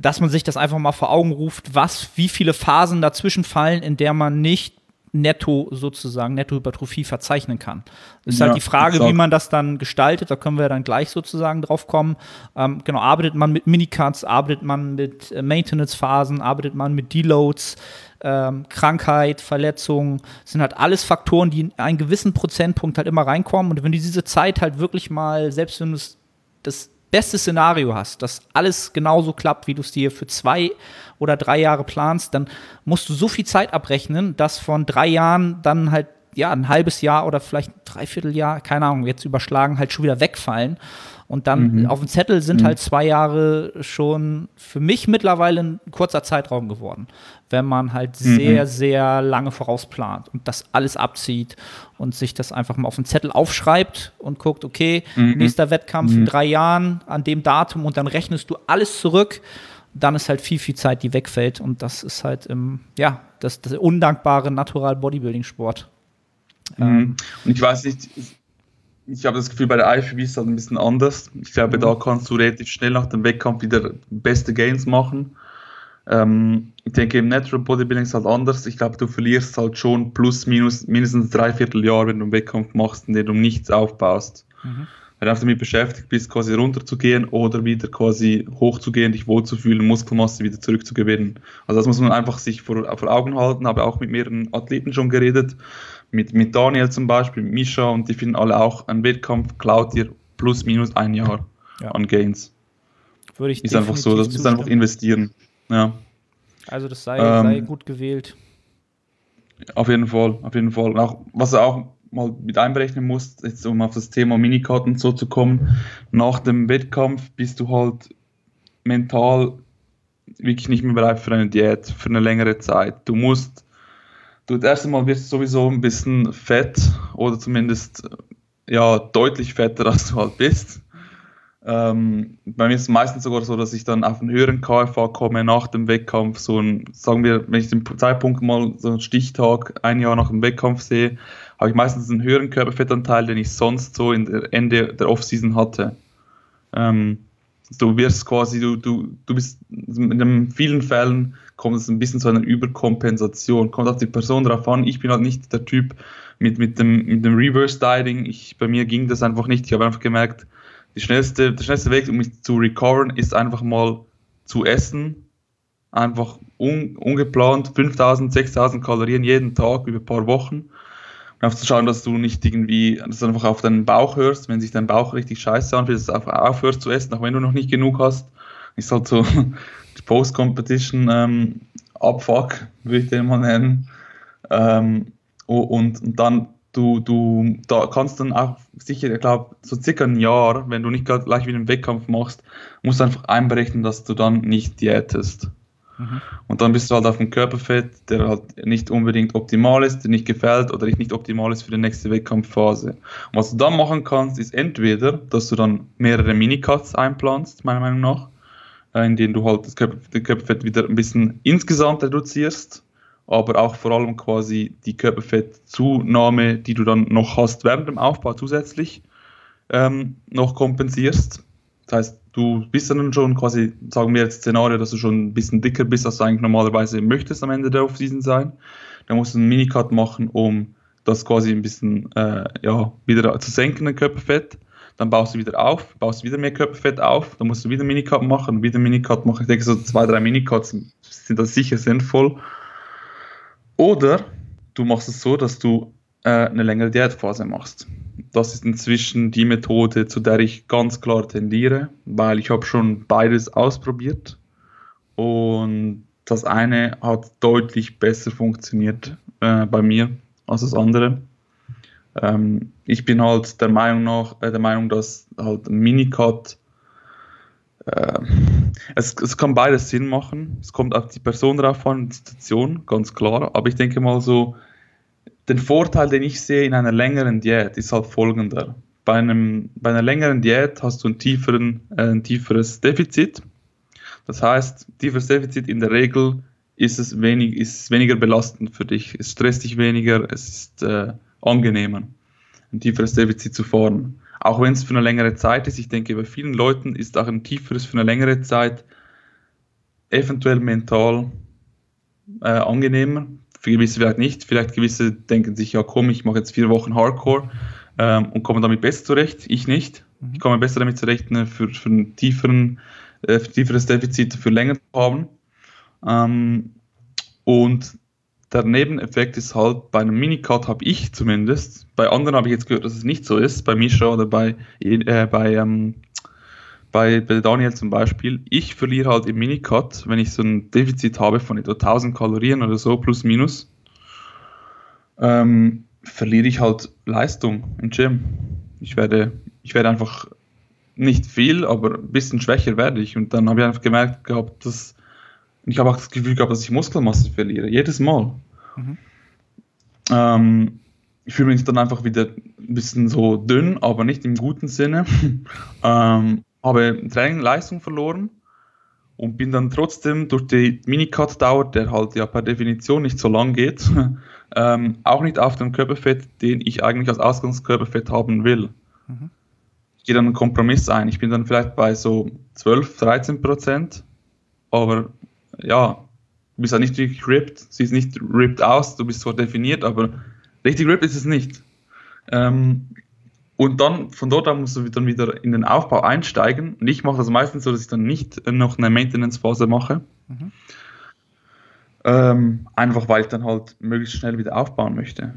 dass man sich das einfach mal vor Augen ruft, was, wie viele Phasen dazwischen fallen, in der man nicht netto sozusagen, Nettohypertrophie verzeichnen kann. Das ist ja, halt die Frage, exakt. wie man das dann gestaltet, da können wir dann gleich sozusagen drauf kommen. Ähm, genau, arbeitet man mit Minicuts, arbeitet man mit äh, Maintenance-Phasen, arbeitet man mit Deloads, ähm, Krankheit, Verletzung, sind halt alles Faktoren, die in einen gewissen Prozentpunkt halt immer reinkommen. Und wenn du diese Zeit halt wirklich mal, selbst wenn du das beste Szenario hast, dass alles genauso klappt, wie du es dir für zwei oder drei Jahre planst, dann musst du so viel Zeit abrechnen, dass von drei Jahren dann halt ja ein halbes Jahr oder vielleicht ein Dreivierteljahr, keine Ahnung, jetzt überschlagen, halt schon wieder wegfallen. Und dann mhm. auf dem Zettel sind mhm. halt zwei Jahre schon für mich mittlerweile ein kurzer Zeitraum geworden, wenn man halt mhm. sehr, sehr lange vorausplant und das alles abzieht und sich das einfach mal auf dem Zettel aufschreibt und guckt, okay, mhm. nächster Wettkampf in mhm. drei Jahren an dem Datum und dann rechnest du alles zurück. Dann ist halt viel, viel Zeit, die wegfällt. Und das ist halt im, ja, das, das undankbare Natural Bodybuilding Sport. Mhm. Ähm, und ich weiß nicht, ich habe das Gefühl, bei der IFBB ist es halt ein bisschen anders. Ich glaube, mhm. da kannst du relativ schnell nach dem Wettkampf wieder beste Gains machen. Ähm, ich denke, im Natural Bodybuilding ist es halt anders. Ich glaube, du verlierst halt schon plus minus mindestens drei Vierteljahr, wenn du einen Wettkampf machst, in dem du nichts aufbaust. Mhm. wenn du damit beschäftigt bist, quasi runterzugehen oder wieder quasi hochzugehen, dich wohlzufühlen, Muskelmasse wieder zurückzugewinnen. Also das muss man einfach sich vor, vor Augen halten, habe auch mit mehreren Athleten schon geredet, mit, mit Daniel zum Beispiel, mit Misha und die finden alle auch, ein Wettkampf klaut dir plus minus ein Jahr Ja. an Gains. Würde ich Ist einfach so, das ist einfach investieren. Ja. Also das sei, Ähm, sei gut gewählt. Auf jeden Fall, auf jeden Fall. Auch, was er auch mal mit einberechnen muss, jetzt um auf das Thema Minikarten so zu kommen, nach dem Wettkampf bist du halt mental wirklich nicht mehr bereit für eine Diät, für eine längere Zeit. Du musst, du das erste Mal wirst du sowieso ein bisschen fett oder zumindest ja deutlich fetter, als du halt bist. Ähm, bei mir ist es meistens sogar so, dass ich dann auf einen höheren KFA komme nach dem Wettkampf. So ein, sagen wir, wenn ich den Zeitpunkt mal so einen Stichtag ein Jahr nach dem Wettkampf sehe, habe ich meistens einen höheren Körperfettanteil, den ich sonst so in der Ende der Offseason hatte. Ähm, du wirst quasi, du, du, du bist in vielen Fällen kommt es ein bisschen zu einer Überkompensation. Kommt auf die Person drauf an. Ich bin halt nicht der Typ mit, mit dem, mit dem Reverse Dieting. Bei mir ging das einfach nicht. Ich habe einfach gemerkt, die schnellste, der schnellste Weg, um mich zu recoveren, ist einfach mal zu essen. Einfach un, ungeplant 5000, 6000 Kalorien jeden Tag über ein paar Wochen. Und einfach zu schauen, dass du nicht irgendwie, dass du einfach auf deinen Bauch hörst, wenn sich dein Bauch richtig scheiße anfühlt, dass du einfach aufhörst zu essen, auch wenn du noch nicht genug hast. Ist halt so die Post-Competition ähm, Abfuck, würde ich den mal nennen. Ähm, und, und dann du, du da kannst dann auch sicher, ich glaube, so circa ein Jahr, wenn du nicht gleich wieder einen Wettkampf machst, musst du einfach einberechnen, dass du dann nicht diätest. Und dann bist du halt auf dem Körperfett, der halt nicht unbedingt optimal ist, dir nicht gefällt oder nicht optimal ist für die nächste Wettkampfphase. Und was du dann machen kannst, ist entweder, dass du dann mehrere Minicuts einplanst, meiner Meinung nach, äh, in denen du halt das Körperfett wieder ein bisschen insgesamt reduzierst, aber auch vor allem quasi die Körperfettzunahme, die du dann noch hast während dem Aufbau zusätzlich, ähm, noch kompensierst. Das heißt, du bist dann schon quasi, sagen wir jetzt Szenario, dass du schon ein bisschen dicker bist, als du eigentlich normalerweise möchtest am Ende der Offseason sein. Dann musst du einen Minicut machen, um das quasi ein bisschen äh, ja, wieder zu senken, den Körperfett. Dann baust du wieder auf, baust wieder mehr Körperfett auf, dann musst du wieder einen Minicut machen, wieder einen Minicut machen. Ich denke, so zwei, drei Minicuts sind da sicher sinnvoll. Oder du machst es so, dass du äh, eine längere Diätphase machst. Das ist inzwischen die Methode, zu der ich ganz klar tendiere, weil ich habe schon beides ausprobiert und das eine hat deutlich besser funktioniert äh, bei mir als das andere. Ähm, ich bin halt der Meinung nach, äh, der Meinung, dass halt Minicut äh, es, es kann beides Sinn machen. Es kommt auf die Person drauf an, die Situation, ganz klar. Aber ich denke mal so, den Vorteil, den ich sehe in einer längeren Diät, ist halt folgender. Bei, einem, bei einer längeren Diät hast du einen tieferen, äh, ein tieferes Defizit. Das heißt, tieferes Defizit in der Regel ist es wenig, ist weniger belastend für dich. Es stresst dich weniger, es ist äh, angenehmer, ein tieferes Defizit zu fahren. Auch wenn es für eine längere Zeit ist. Ich denke, bei vielen Leuten ist auch ein tieferes für eine längere Zeit eventuell mental äh, angenehmer. Für gewisse vielleicht nicht. Vielleicht gewisse denken sich, ja komm, ich mache jetzt vier Wochen Hardcore ähm, und komme damit besser zurecht. Ich nicht. Mhm. Ich komme besser damit zurecht, ne, für, für, einen tieferen, äh, für tieferes Defizit für länger zu haben. Ähm, und der Nebeneffekt ist halt, bei einem Minicut habe ich zumindest, bei anderen habe ich jetzt gehört, dass es nicht so ist, bei Misha oder bei, äh, bei, ähm, bei, bei Daniel zum Beispiel, ich verliere halt im Minicut, wenn ich so ein Defizit habe von etwa 1000 Kalorien oder so, plus minus, ähm, verliere ich halt Leistung im Gym. Ich werde, ich werde einfach nicht viel, aber ein bisschen schwächer werde ich. Und dann habe ich einfach gemerkt gehabt, dass ich habe auch das Gefühl gehabt, dass ich Muskelmasse verliere, jedes Mal. Mhm. Ähm, ich fühle mich dann einfach wieder ein bisschen so dünn, aber nicht im guten Sinne. ähm, habe Training Leistung verloren und bin dann trotzdem durch die Minicut-Dauer, der halt ja per Definition nicht so lang geht, ähm, auch nicht auf dem Körperfett, den ich eigentlich als Ausgangskörperfett haben will. Mhm. Ich gehe dann einen Kompromiss ein. Ich bin dann vielleicht bei so 12, 13 Prozent, aber ja, du bist ja nicht richtig ripped, siehst nicht ripped aus, du bist zwar definiert, aber richtig ripped ist es nicht. Ähm, und dann von dort an musst du dann wieder in den Aufbau einsteigen. Und ich mache das meistens so, dass ich dann nicht noch eine Maintenance-Phase mache. Mhm. Ähm, einfach weil ich dann halt möglichst schnell wieder aufbauen möchte.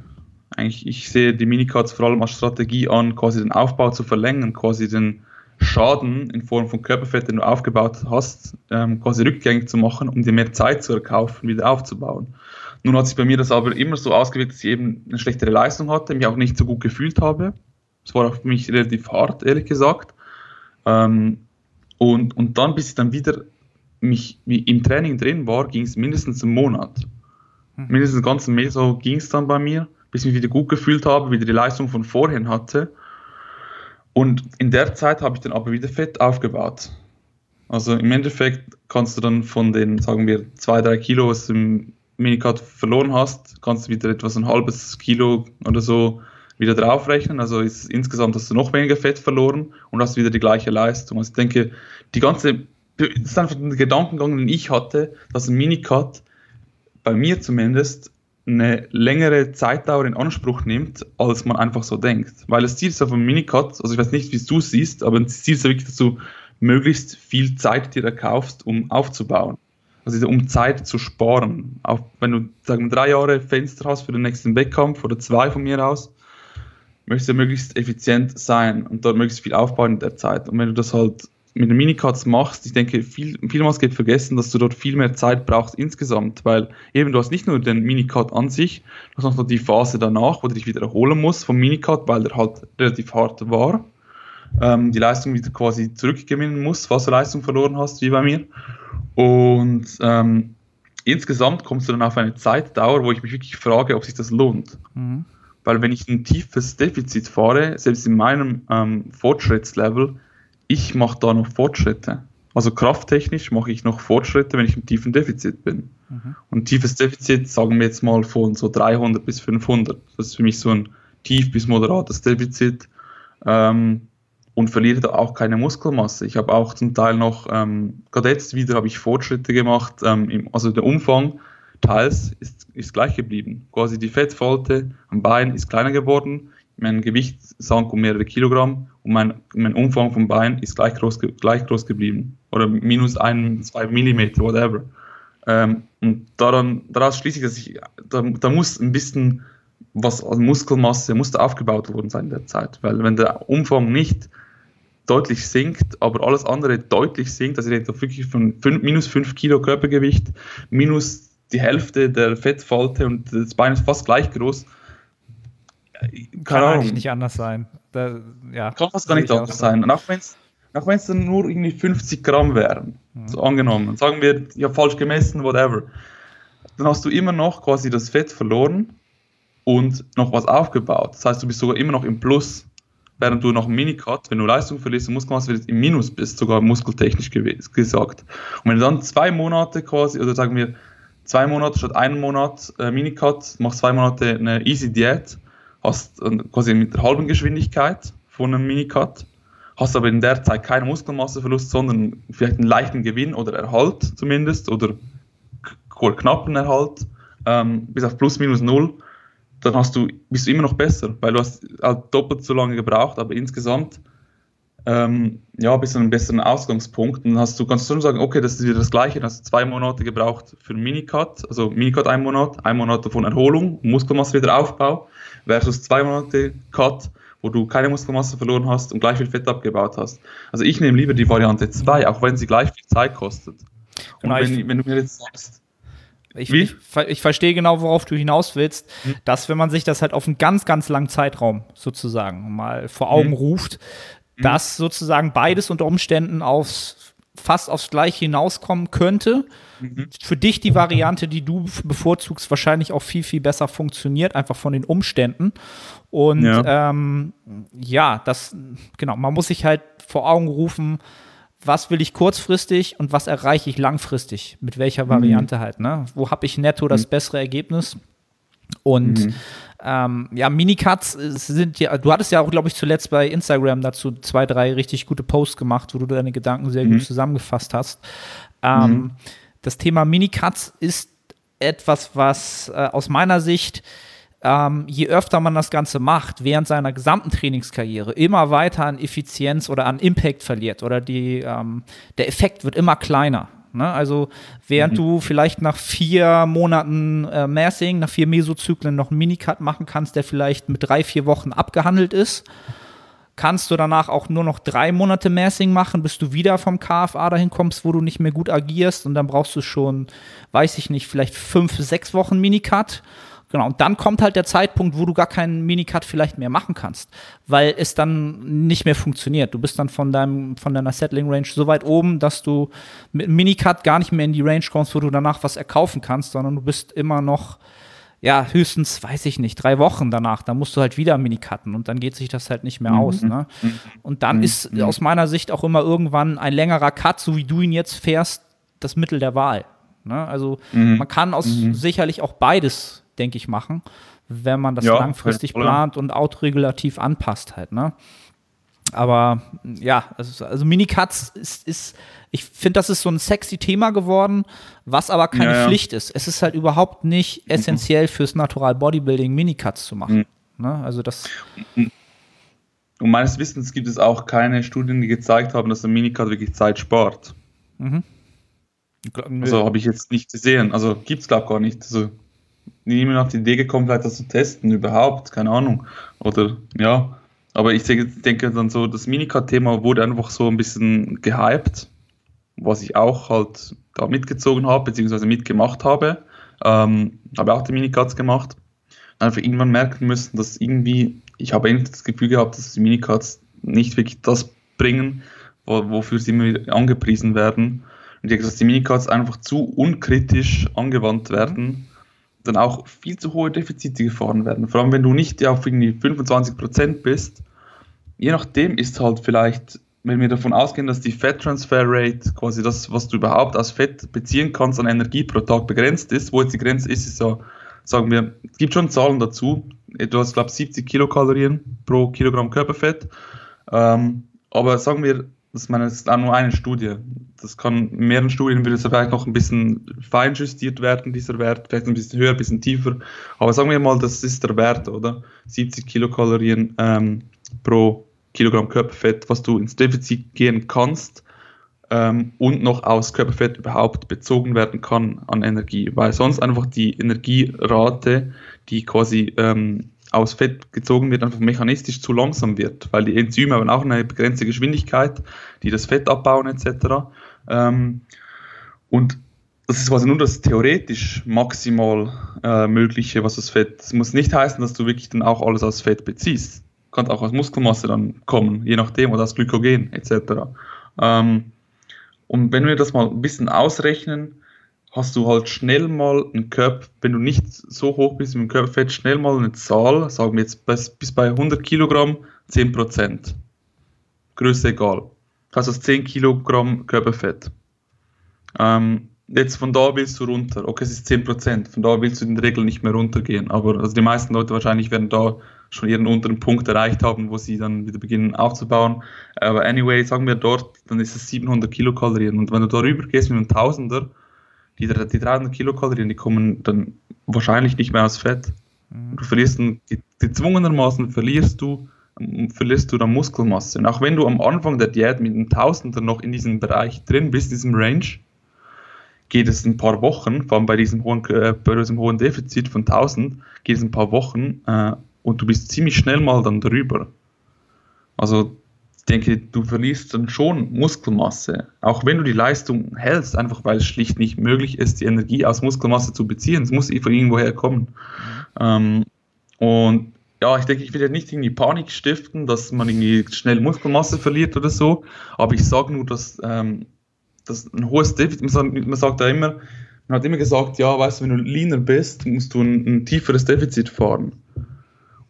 Eigentlich, ich sehe die Minicards vor allem als Strategie an, quasi den Aufbau zu verlängern, quasi den Schaden in Form von Körperfett, den du aufgebaut hast, ähm, quasi rückgängig zu machen, um dir mehr Zeit zu erkaufen, wieder aufzubauen. Nun hat sich bei mir das aber immer so ausgewirkt, dass ich eben eine schlechtere Leistung hatte, mich auch nicht so gut gefühlt habe. Es war auch für mich relativ hart, ehrlich gesagt. Ähm, und, und dann, bis ich dann wieder mich im Training drin war, ging es mindestens einen Monat. Mhm. Mindestens einen ganzen Meso ging es dann bei mir, bis ich mich wieder gut gefühlt habe, wieder die Leistung von vorhin hatte. Und in der Zeit habe ich dann aber wieder Fett aufgebaut. Also im Endeffekt kannst du dann von den, sagen wir, zwei, drei Kilo, was du im Minicard verloren hast, kannst du wieder etwas ein halbes Kilo oder so wieder draufrechnen. Also ist, insgesamt hast du noch weniger Fett verloren und hast wieder die gleiche Leistung. Also ich denke, die ganze, das ist einfach der Gedankengang, den ich hatte, dass ein Minicut bei mir zumindest eine längere Zeitdauer in Anspruch nimmt, als man einfach so denkt. Weil das Ziel ist auf einem Minicut, also ich weiß nicht, wie du es siehst, aber das Ziel ist ja wirklich, dass du möglichst viel Zeit dir erkaufst, um aufzubauen. Also um Zeit zu sparen. Auch wenn du, sagen wir, drei Jahre Fenster hast für den nächsten Wettkampf oder zwei von mir aus, möchtest du möglichst effizient sein und dort möglichst viel aufbauen in der Zeit. Und wenn du das halt mit den Minicuts machst, ich denke, viel, vielmals geht vergessen, dass du dort viel mehr Zeit brauchst insgesamt, weil eben du hast nicht nur den Minicut an sich, du hast noch die Phase danach, wo du dich wieder erholen musst vom Minicut, weil der halt relativ hart war, ähm, die Leistung wieder quasi zurückgewinnen musst, falls du Leistung verloren hast, wie bei mir. Und ähm, insgesamt kommst du dann auf eine Zeitdauer, wo ich mich wirklich frage, ob sich das lohnt. Mhm. Weil wenn ich ein tiefes Defizit fahre, selbst in meinem ähm, Fortschrittslevel, ich mache da noch Fortschritte. Also krafttechnisch mache ich noch Fortschritte, wenn ich im tiefen Defizit bin. Mhm. Und tiefes Defizit sagen wir jetzt mal von so 300 bis 500. Das ist für mich so ein tief bis moderates Defizit. Ähm, und verliere da auch keine Muskelmasse. Ich habe auch zum Teil noch, ähm, gerade jetzt wieder habe ich Fortschritte gemacht, ähm, im, also der Umfang teils ist, ist gleich geblieben. Quasi die Fettfalte am Bein ist kleiner geworden, mein Gewicht sank um mehrere Kilogramm und mein, mein Umfang vom Bein ist gleich groß, gleich groß geblieben. Oder minus ein, zwei Millimeter, whatever. Ähm, und daran, daraus schließe ich, dass ich, da, da muss ein bisschen was an Muskelmasse musste aufgebaut worden sein in der Zeit. Weil wenn der Umfang nicht deutlich sinkt, aber alles andere deutlich sinkt, also ich rede wirklich von fünf, minus 5 Kilo Körpergewicht, minus die Hälfte der Fettfalte und das Bein ist fast gleich groß. Keine Kann Ahnung. eigentlich nicht anders sein. Da, ja, Kann fast gar nicht anders sein. Und auch wenn es auch wenn es dann nur irgendwie 50 Gramm wären, mhm. so angenommen, sagen wir, ich habe falsch gemessen, whatever, dann hast du immer noch quasi das Fett verloren und noch was aufgebaut. Das heißt, du bist sogar immer noch im Plus, während du noch im Minicut, wenn du Leistung verlierst Muskelmasse verlierst, im Minus bist, sogar muskeltechnisch gesagt. Und wenn du dann zwei Monate quasi, oder sagen wir, zwei Monate statt einen Monat äh, Minicut, machst zwei Monate eine Easy Diät, hast äh, quasi mit der halben Geschwindigkeit von einem Minicut, hast aber in der Zeit keinen Muskelmasseverlust, sondern vielleicht einen leichten Gewinn oder Erhalt zumindest oder knappen Erhalt, ähm, bis auf plus minus null, dann hast du, bist du immer noch besser, weil du hast halt doppelt so lange gebraucht, aber insgesamt ähm, ja, bis zu einem besseren Ausgangspunkt. Und dann hast du, kannst du sagen, okay, das ist wieder das Gleiche. Dann hast du zwei Monate gebraucht für Minicut, also Minicut ein Monat, ein Monat davon Erholung, Muskelmasse wieder Aufbau, versus zwei Monate Cut, wo du keine Muskelmasse verloren hast und gleich viel Fett abgebaut hast. Also ich nehme lieber die Variante 2, auch wenn sie gleich viel Zeit kostet. Und genau, wenn, wenn du mir jetzt sagst, ich, ich, ich, verstehe genau, worauf du hinaus willst, hm. dass wenn man sich das halt auf einen ganz, ganz langen Zeitraum sozusagen mal vor Augen hm. ruft. Dass sozusagen beides unter Umständen aufs, fast aufs Gleiche hinauskommen könnte. Mhm. Für dich die Variante, die du bevorzugst, wahrscheinlich auch viel, viel besser funktioniert, einfach von den Umständen. Und ja, ähm, ja das, genau, man muss sich halt vor Augen rufen, was will ich kurzfristig und was erreiche ich langfristig, mit welcher mhm. Variante mhm. halt, ne? Wo habe ich netto das mhm. bessere Ergebnis? Und mhm. ähm, ja, Minicuts sind ja, du hattest ja auch, glaube ich, zuletzt bei Instagram dazu zwei, drei richtig gute Posts gemacht, wo du deine Gedanken sehr mhm. gut zusammengefasst hast. Ähm, mhm. Das Thema Minicuts ist etwas, was äh, aus meiner Sicht ähm, je öfter man das Ganze macht, während seiner gesamten Trainingskarriere, immer weiter an Effizienz oder an Impact verliert oder die, ähm, der Effekt wird immer kleiner. Ne? Also während mhm. du vielleicht nach vier Monaten äh, Massing, nach vier Mesozyklen noch einen Minicut machen kannst, der vielleicht mit drei, vier Wochen abgehandelt ist, kannst du danach auch nur noch drei Monate Massing machen, bis du wieder vom KFA dahin kommst, wo du nicht mehr gut agierst und dann brauchst du schon, weiß ich nicht, vielleicht fünf, sechs Wochen Minicut. Genau, und dann kommt halt der Zeitpunkt, wo du gar keinen Minicut vielleicht mehr machen kannst, weil es dann nicht mehr funktioniert. Du bist dann von deinem, von deiner Settling Range so weit oben, dass du mit Minicut gar nicht mehr in die Range kommst, wo du danach was erkaufen kannst, sondern du bist immer noch ja, höchstens, weiß ich nicht, drei Wochen danach, da musst du halt wieder Mini-Cutten und dann geht sich das halt nicht mehr mhm. aus. Ne? Mhm. Und dann mhm. ist mhm. aus meiner Sicht auch immer irgendwann ein längerer Cut, so wie du ihn jetzt fährst, das Mittel der Wahl. Ne? Also mhm. man kann aus mhm. sicherlich auch beides, denke ich, machen, wenn man das ja, langfristig plant und autoregulativ anpasst halt. Ne? Aber ja, also, also Minicuts ist, ist ich finde, das ist so ein sexy Thema geworden, was aber keine ja, ja. Pflicht ist. Es ist halt überhaupt nicht mhm. essentiell fürs Natural Bodybuilding Minicuts zu machen. Mhm. Ne? Also das. Und meines Wissens gibt es auch keine Studien, die gezeigt haben, dass ein Minicut wirklich Zeit spart. Mhm. Also habe ich jetzt nicht gesehen. Also gibt es glaube ich gar nicht. Also niemand auf die Idee gekommen, vielleicht das zu testen überhaupt, keine Ahnung. Oder ja. Aber ich denke dann so, das Minicut-Thema wurde einfach so ein bisschen gehypt, was ich auch halt da mitgezogen habe, beziehungsweise mitgemacht habe. Ähm, habe auch die Minicuts gemacht. Einfach irgendwann merken müssen, dass irgendwie, ich habe eigentlich das Gefühl gehabt, dass die Minicuts nicht wirklich das bringen, wo, wofür sie immer angepriesen werden. Und ich denke, dass die Minicuts einfach zu unkritisch angewandt werden dann auch viel zu hohe Defizite gefahren werden. Vor allem, wenn du nicht auf irgendwie 25% bist, je nachdem ist halt vielleicht, wenn wir davon ausgehen, dass die Fat Transfer Rate, quasi das, was du überhaupt aus Fett beziehen kannst an Energie pro Tag begrenzt ist, wo jetzt die Grenze ist, ist ja, sagen wir, es gibt schon Zahlen dazu. Du hast, glaube ich, 70 Kilokalorien pro Kilogramm Körperfett. Ähm, aber sagen wir, das, meine, das ist nur eine Studie. Das kann in mehreren Studien würde es vielleicht noch ein bisschen fein justiert werden, dieser Wert, vielleicht ein bisschen höher, ein bisschen tiefer. Aber sagen wir mal, das ist der Wert, oder? 70 Kilokalorien ähm, pro Kilogramm Körperfett, was du ins Defizit gehen kannst ähm, und noch aus Körperfett überhaupt bezogen werden kann an Energie, weil sonst einfach die Energierate, die quasi ähm, aus Fett gezogen wird, einfach mechanistisch zu langsam wird, weil die Enzyme haben auch eine begrenzte Geschwindigkeit, die das Fett abbauen etc. Ähm, und das ist quasi nur das theoretisch maximal äh, Mögliche, was das Fett. Das muss nicht heißen, dass du wirklich dann auch alles aus Fett beziehst. Kann auch aus Muskelmasse dann kommen, je nachdem, oder aus Glykogen etc. Ähm, und wenn wir das mal ein bisschen ausrechnen, hast du halt schnell mal einen Körper, wenn du nicht so hoch bist dem Körperfett, schnell mal eine Zahl, sagen wir jetzt bis, bis bei 100 Kilogramm 10%. Größe egal. Das 10 Kilogramm Körperfett. Ähm, jetzt von da willst du runter. Okay, es ist 10%. Von da willst du in der Regel nicht mehr runtergehen. Aber also die meisten Leute wahrscheinlich werden da schon ihren unteren Punkt erreicht haben, wo sie dann wieder beginnen aufzubauen. Aber anyway, sagen wir dort, dann ist es 700 Kilokalorien. Und wenn du darüber gehst mit einem Tausender, die, die 300 Kilokalorien, die kommen dann wahrscheinlich nicht mehr aus Fett. Mhm. Du verlierst gezwungenermaßen verlierst du, verlierst du dann Muskelmasse. Und auch wenn du am Anfang der Diät mit einem Tausender noch in diesem Bereich drin bist, in diesem Range, geht es ein paar Wochen, vor allem bei diesem hohen, äh, bei diesem hohen Defizit von 1000, geht es ein paar Wochen äh, und du bist ziemlich schnell mal dann drüber. Also denke, du verlierst dann schon Muskelmasse, auch wenn du die Leistung hältst, einfach weil es schlicht nicht möglich ist, die Energie aus Muskelmasse zu beziehen. Es muss von irgendwoher kommen. Ähm, und ja, ich denke, ich will ja nicht irgendwie Panik stiften, dass man irgendwie schnell Muskelmasse verliert oder so, aber ich sage nur, dass, ähm, dass ein hohes Defizit, man sagt, sagt ja immer, man hat immer gesagt, ja, weißt du, wenn du leaner bist, musst du ein, ein tieferes Defizit fahren.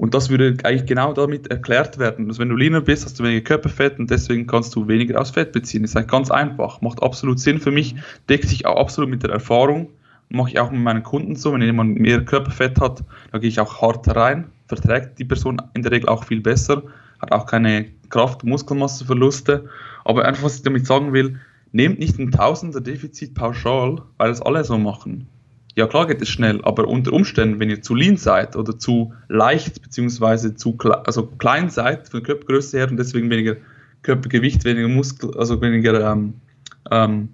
Und das würde eigentlich genau damit erklärt werden. Also wenn du leaner bist, hast du weniger Körperfett und deswegen kannst du weniger aus Fett beziehen. Das ist eigentlich ganz einfach, macht absolut Sinn für mich, deckt sich auch absolut mit der Erfahrung. Mache ich auch mit meinen Kunden so, wenn jemand mehr Körperfett hat, da gehe ich auch hart rein, verträgt die Person in der Regel auch viel besser, hat auch keine Kraft- und Muskelmasseverluste. Aber einfach, was ich damit sagen will, nehmt nicht ein Tausender Defizit pauschal, weil das alle so machen. Ja klar geht es schnell, aber unter Umständen, wenn ihr zu lean seid oder zu leicht beziehungsweise zu kle also klein seid von der Körpergröße her und deswegen weniger Körpergewicht, weniger Muskel, also weniger ähm, ähm,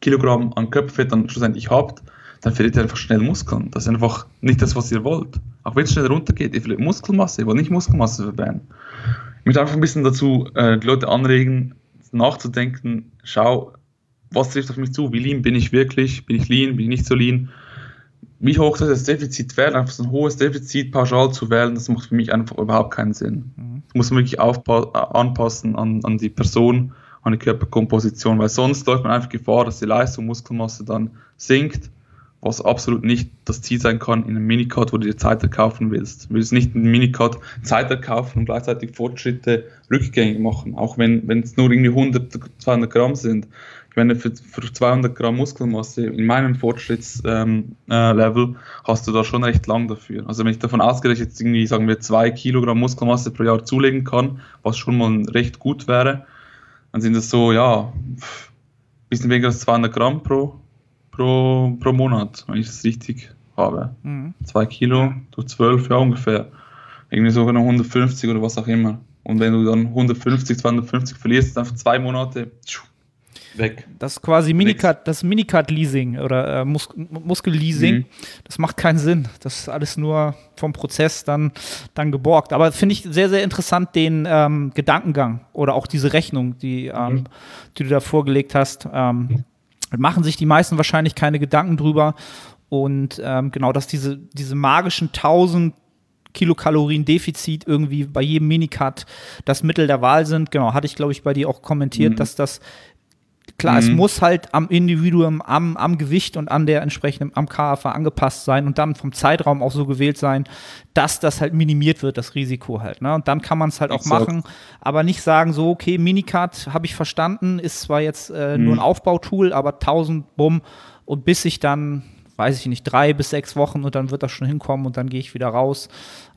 Kilogramm an Körperfett dann schlussendlich habt, dann verliert ihr einfach schnell Muskeln. Das ist einfach nicht das, was ihr wollt. Auch wenn es schnell runtergeht, ihr verliert Muskelmasse, ihr wollt nicht Muskelmasse verbrennen. Ich möchte einfach ein bisschen dazu äh, die Leute anregen, nachzudenken, schau, was trifft auf mich zu? Wie lean bin ich wirklich? Bin ich lean? Bin ich nicht so lean? Wie hoch soll das Defizit werden? Einfach so ein hohes Defizit pauschal zu wählen, das macht für mich einfach überhaupt keinen Sinn. Mhm. Das muss man wirklich anpassen an, an die Person, an die Körperkomposition, weil sonst läuft man einfach Gefahr, dass die Leistung, Muskelmasse dann sinkt, was absolut nicht das Ziel sein kann in einem Minicard, wo du dir Zeit erkaufen willst. Du willst nicht in einem Minicard Zeit erkaufen und gleichzeitig Fortschritte rückgängig machen, auch wenn es nur irgendwie 100, 200 Gramm sind ich meine, für, für 200 Gramm Muskelmasse in meinem Fortschrittslevel ähm, äh, hast du da schon recht lang dafür. Also wenn ich davon ausgehe, dass ich jetzt irgendwie, sagen wir, 2 Kilogramm Muskelmasse pro Jahr zulegen kann, was schon mal recht gut wäre, dann sind das so, ja, ein bisschen weniger als 200 Gramm pro, pro, pro Monat, wenn ich das richtig habe. 2 mhm. Kilo durch 12, ja ungefähr. Irgendwie sogar noch 150 oder was auch immer. Und wenn du dann 150, 250 verlierst, einfach zwei Monate, tschuh, weg. Das ist quasi Minicut, das Minicut-Leasing oder äh, Mus Muskel-Leasing. Mhm. Das macht keinen Sinn. Das ist alles nur vom Prozess dann, dann geborgt. Aber finde ich sehr, sehr interessant, den ähm, Gedankengang oder auch diese Rechnung, die, ähm, mhm. die du da vorgelegt hast. Ähm, machen sich die meisten wahrscheinlich keine Gedanken drüber. Und ähm, genau, dass diese, diese magischen 1000 Kilokalorien Defizit irgendwie bei jedem Minicut das Mittel der Wahl sind. Genau, hatte ich, glaube ich, bei dir auch kommentiert, mhm. dass das Klar, mhm. es muss halt am Individuum, am, am Gewicht und an der entsprechenden, am KFA angepasst sein und dann vom Zeitraum auch so gewählt sein, dass das halt minimiert wird, das Risiko halt. Ne? Und dann kann man es halt auch machen, aber nicht sagen so, okay, Minicard habe ich verstanden, ist zwar jetzt äh, mhm. nur ein Aufbautool, aber 1000 Bumm und bis ich dann weiß ich nicht, drei bis sechs Wochen und dann wird das schon hinkommen und dann gehe ich wieder raus.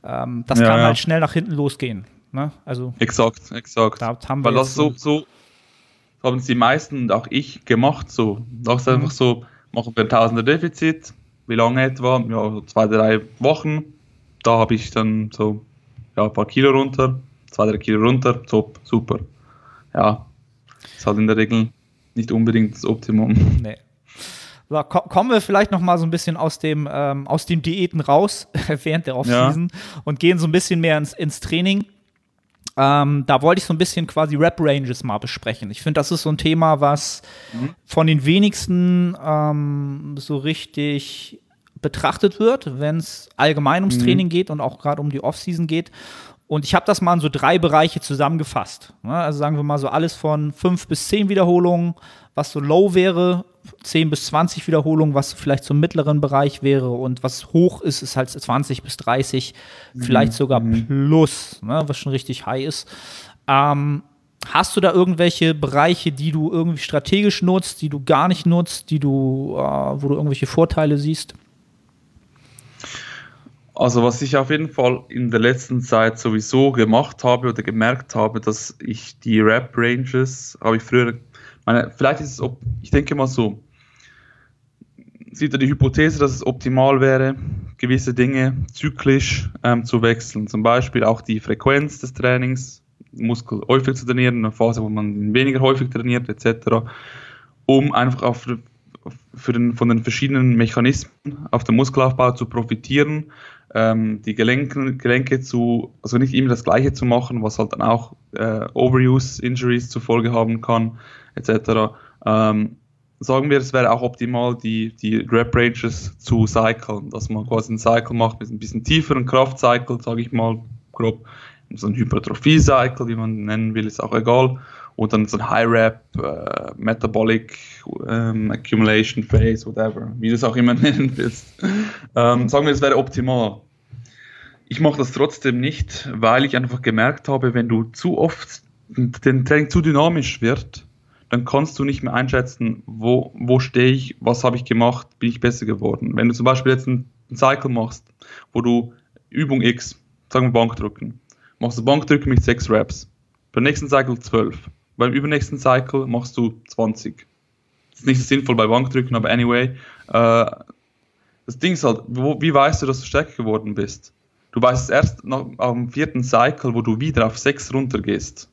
Ähm, das ja, kann ja. halt schnell nach hinten losgehen. Ne? Also, exakt, exakt. Da haben wir Weil das so, so, haben es die meisten und auch ich gemacht. So, das ist mhm. einfach so, machen wir ein Tausender Defizit. Wie lange etwa? Ja, zwei, drei Wochen. Da habe ich dann so ja, ein paar Kilo runter, zwei, drei Kilo runter, top, super. Ja, ist halt in der Regel nicht unbedingt das Optimum. Nee. So, kommen wir vielleicht noch mal so ein bisschen aus dem, ähm, aus den Diäten raus während der Offseason ja. und gehen so ein bisschen mehr ins, ins Training. Ähm, da wollte ich so ein bisschen quasi Rap-Ranges mal besprechen. Ich finde, das ist so ein Thema, was mhm. von den wenigsten ähm, so richtig betrachtet wird, wenn es allgemein ums mhm. Training geht und auch gerade um die Offseason geht. Und ich habe das mal in so drei Bereiche zusammengefasst. Ne? Also sagen wir mal so alles von fünf bis zehn Wiederholungen, was so low wäre, 10 bis 20 Wiederholungen, was vielleicht so im mittleren Bereich wäre und was hoch ist, ist halt 20 bis 30, mhm. vielleicht sogar mhm. plus, ne? was schon richtig high ist. Ähm, Hast du da irgendwelche Bereiche, die du irgendwie strategisch nutzt, die du gar nicht nutzt, die du, äh, wo du irgendwelche Vorteile siehst? Also was ich auf jeden Fall in der letzten Zeit sowieso gemacht habe oder gemerkt habe, dass ich die Rap-Ranges, habe ich früher, meine, vielleicht ist es, ich denke mal so, sieht er die Hypothese, dass es optimal wäre, gewisse Dinge zyklisch ähm, zu wechseln. Zum Beispiel auch die Frequenz des Trainings, Muskel häufig zu trainieren, in einer Phase, wo man weniger häufig trainiert, etc., um einfach auf, für den, von den verschiedenen Mechanismen auf dem Muskelaufbau zu profitieren ähm, die Gelenke, Gelenke zu, also nicht immer das Gleiche zu machen, was halt dann auch äh, Overuse-Injuries zur Folge haben kann, etc. Ähm, sagen wir, es wäre auch optimal, die, die Rep-Ranges zu cyclen, dass man quasi einen Cycle macht mit ein bisschen tieferen Kraftcycle, sage ich mal grob, so ein Hypertrophie-Cycle, wie man nennen will, ist auch egal, und dann so ein High-Rep, äh, Metabolic ähm, Accumulation Phase, whatever, wie du es auch immer nennen willst. Ähm, sagen wir, es wäre optimal. Ich mache das trotzdem nicht, weil ich einfach gemerkt habe, wenn du zu oft den Training zu dynamisch wird, dann kannst du nicht mehr einschätzen, wo, wo stehe ich, was habe ich gemacht, bin ich besser geworden. Wenn du zum Beispiel jetzt einen Cycle machst, wo du Übung X, sagen wir Bankdrücken, machst du Bankdrücken mit 6 Reps, beim nächsten Cycle 12, beim übernächsten Cycle machst du 20. Das ist nicht sinnvoll bei Bankdrücken, aber anyway, äh, das Ding ist halt, wo, wie weißt du, dass du stärker geworden bist? Du weißt es erst nach, am vierten Cycle, wo du wieder auf 6 runtergehst.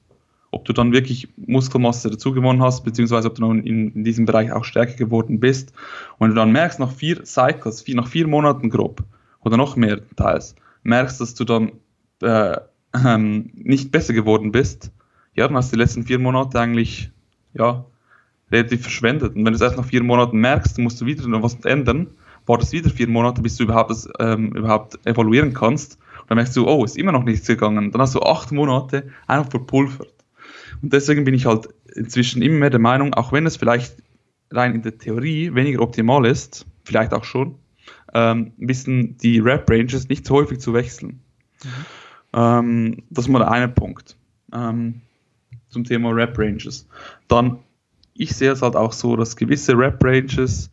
Ob du dann wirklich Muskelmasse dazu gewonnen hast, beziehungsweise ob du in, in, diesem Bereich auch stärker geworden bist. Und wenn du dann merkst, nach vier Cycles, vier, nach vier Monaten grob, oder noch mehr teils, merkst, dass du dann äh, ähm, nicht besser geworden bist, ja, dann hast du die letzten vier Monate eigentlich, ja, relativ verschwendet. Und wenn du es erst nach vier Monaten merkst, musst du wieder noch was ändern, wartest wieder vier Monate, bis du überhaupt das ähm, überhaupt evaluieren kannst. Und dann merkst du, oh, ist immer noch nichts gegangen. Dann hast du acht Monate einfach verpulvert. Und deswegen bin ich halt inzwischen immer mehr der Meinung, auch wenn es vielleicht rein in der Theorie weniger optimal ist, vielleicht auch schon, ähm, ein bisschen die Rap-Ranges nicht so häufig zu wechseln. Mhm. Ähm, das ist mal der eine Punkt ähm, zum Thema Rap-Ranges. Dann, ich sehe es halt auch so, dass gewisse Rap-Ranges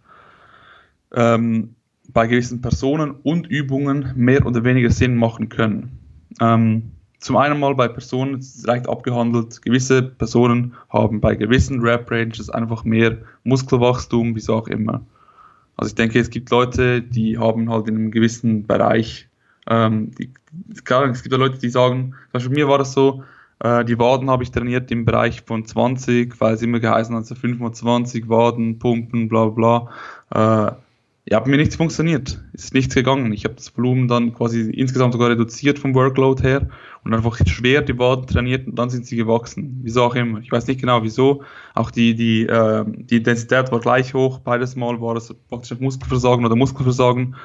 ähm, bei gewissen Personen und Übungen mehr oder weniger Sinn machen können. Ähm, zum einen mal bei Personen, es ist leicht abgehandelt, gewisse Personen haben bei gewissen Rap-Ranges einfach mehr Muskelwachstum, wieso auch immer. Also ich denke, es gibt Leute, die haben halt in einem gewissen Bereich, ähm, die, klar, es gibt ja Leute, die sagen, zum Beispiel mir war das so, äh, die Waden habe ich trainiert im Bereich von 20, weil es immer geheißen hat, so 25 Waden, Pumpen, bla bla. Äh, ja, hat mir nichts funktioniert. Ist nichts gegangen. Ich habe das Volumen dann quasi insgesamt sogar reduziert vom Workload her und einfach schwer die Waden trainiert und dann sind sie gewachsen. Wieso auch immer. Ich weiß nicht genau wieso. Auch die, die, äh, die Intensität war gleich hoch. Beides Mal war es praktisch Muskelversagen oder Muskelversagen.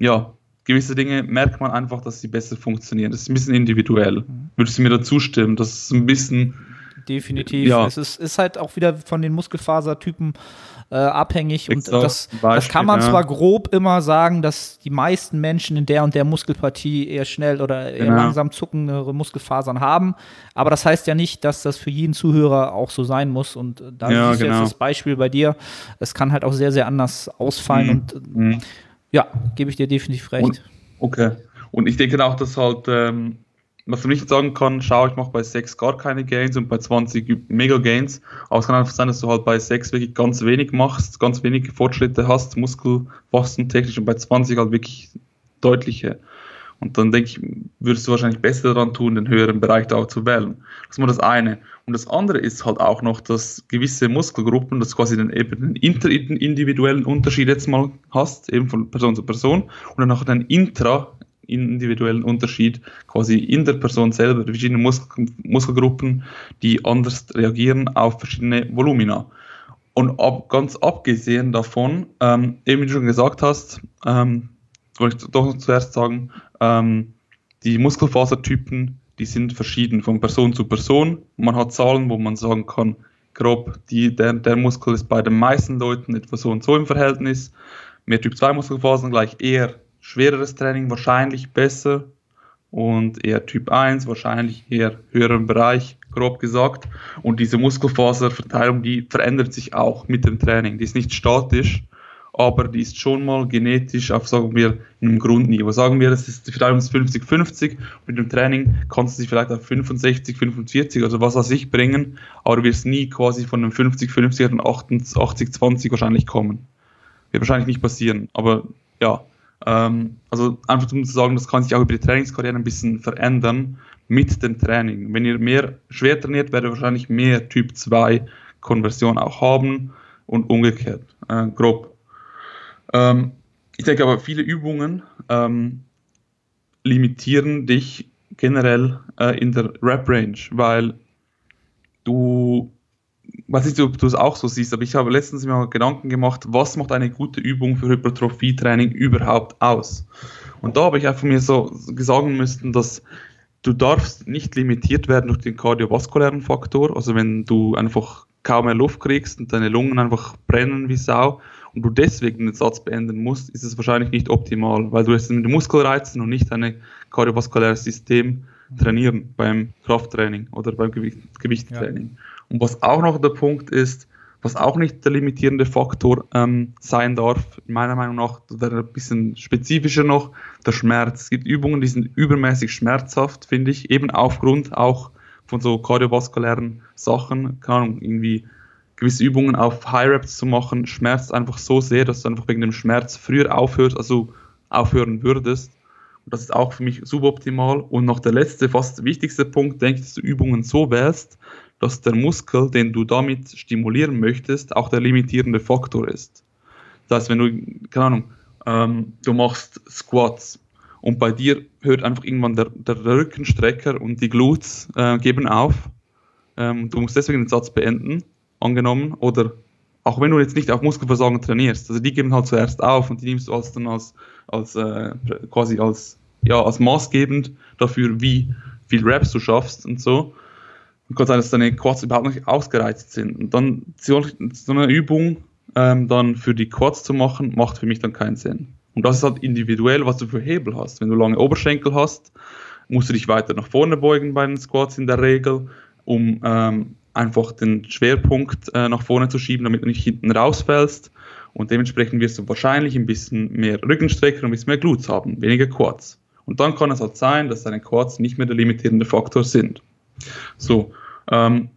Ja, gewisse Dinge merkt man einfach, dass sie besser funktionieren. Das ist ein bisschen individuell. Würdest du mir da zustimmen? Das ist ein bisschen. Definitiv. Ja. Es ist, ist halt auch wieder von den Muskelfasertypen äh, abhängig. Und das, Beispiel, das kann man ja. zwar grob immer sagen, dass die meisten Menschen in der und der Muskelpartie eher schnell oder eher genau. langsam zuckendere Muskelfasern haben, aber das heißt ja nicht, dass das für jeden Zuhörer auch so sein muss. Und äh, da ja, ist genau. jetzt das Beispiel bei dir. Es kann halt auch sehr, sehr anders ausfallen. Mhm. Und mhm. Ja, gebe ich dir definitiv recht. Und, okay. Und ich denke auch, dass halt ähm, was man nicht sagen kann, schau, ich mache bei 6 gar keine Gains und bei 20 mega Gains. Aber es kann einfach sein, dass du halt bei 6 wirklich ganz wenig machst, ganz wenig Fortschritte hast, Muskelwachstum technisch und bei 20 halt wirklich deutliche. Und dann denke ich, würdest du wahrscheinlich besser daran tun, den höheren Bereich da auch zu wählen. Das ist mal das eine. Und das andere ist halt auch noch, dass gewisse Muskelgruppen, dass du quasi den, eben den interindividuellen Unterschied jetzt mal hast, eben von Person zu Person, und dann auch den intra individuellen Unterschied quasi in der Person selber, verschiedene Muskel Muskelgruppen, die anders reagieren auf verschiedene Volumina. Und ab, ganz abgesehen davon, ähm, eben wie du schon gesagt hast, ähm, wollte ich doch noch zuerst sagen, ähm, die Muskelfasertypen, die sind verschieden von Person zu Person. Man hat Zahlen, wo man sagen kann, grob, die, der, der Muskel ist bei den meisten Leuten etwa so und so im Verhältnis. Mehr Typ 2 Muskelfasern gleich eher schwereres Training wahrscheinlich besser und eher Typ 1 wahrscheinlich eher höheren Bereich, grob gesagt. Und diese Muskelfaserverteilung, die verändert sich auch mit dem Training. Die ist nicht statisch, aber die ist schon mal genetisch auf, sagen wir, einem Grundniveau. Sagen wir, das ist Verteilung ist 50-50. Mit dem Training kannst du sie vielleicht auf 65, 45, also was weiß ich bringen, aber du wirst nie quasi von einem 50-50 auf 80-20 wahrscheinlich kommen. Wird wahrscheinlich nicht passieren, aber ja, ähm, also einfach um zu sagen, das kann sich auch über die Trainingskarriere ein bisschen verändern mit dem Training. Wenn ihr mehr schwer trainiert, werdet ihr wahrscheinlich mehr Typ 2 Konversion auch haben und umgekehrt, äh, grob. Ähm, ich denke aber, viele Übungen ähm, limitieren dich generell äh, in der Rep-Range, weil du weiß nicht, ob du es auch so siehst, aber ich habe letztens mir Gedanken gemacht, was macht eine gute Übung für Hypertrophie-Training überhaupt aus? Und da habe ich einfach mir so sagen müssen, dass du darfst nicht limitiert werden durch den kardiovaskulären Faktor, also wenn du einfach kaum mehr Luft kriegst und deine Lungen einfach brennen wie Sau und du deswegen den Satz beenden musst, ist es wahrscheinlich nicht optimal, weil du jetzt mit Muskelreizen und nicht dein kardiovaskuläres System trainieren beim Krafttraining oder beim Gewicht, Gewichttraining. Ja. Und was auch noch der Punkt ist, was auch nicht der limitierende Faktor ähm, sein darf, meiner Meinung nach, wäre ein bisschen spezifischer noch, der Schmerz. Es gibt Übungen, die sind übermäßig schmerzhaft, finde ich, eben aufgrund auch von so kardiovaskulären Sachen, keine Ahnung, irgendwie gewisse Übungen auf High Reps zu machen, schmerzt einfach so sehr, dass du einfach wegen dem Schmerz früher aufhörst, also aufhören würdest. Und das ist auch für mich suboptimal. Und noch der letzte, fast wichtigste Punkt, denke ich, dass du Übungen so wählst, dass der Muskel, den du damit stimulieren möchtest, auch der limitierende Faktor ist. Das heißt, wenn du, keine Ahnung, ähm, du machst Squats und bei dir hört einfach irgendwann der, der Rückenstrecker und die Glutes äh, geben auf. Ähm, du musst deswegen den Satz beenden, angenommen, oder auch wenn du jetzt nicht auf Muskelversagen trainierst, also die geben halt zuerst auf und die nimmst du als dann als, als äh, quasi als, ja, als maßgebend dafür, wie viel Reps du schaffst und so. Und kann sein, dass deine Quads überhaupt nicht ausgereizt sind. Und dann so eine Übung ähm, dann für die Quads zu machen, macht für mich dann keinen Sinn. Und das ist halt individuell, was du für Hebel hast. Wenn du lange Oberschenkel hast, musst du dich weiter nach vorne beugen bei den Squats in der Regel, um ähm, einfach den Schwerpunkt äh, nach vorne zu schieben, damit du nicht hinten rausfällst. Und dementsprechend wirst du wahrscheinlich ein bisschen mehr Rückenstrecker und ein bisschen mehr Glutes haben, weniger Quads. Und dann kann es halt sein, dass deine Quads nicht mehr der limitierende Faktor sind. So, ähm,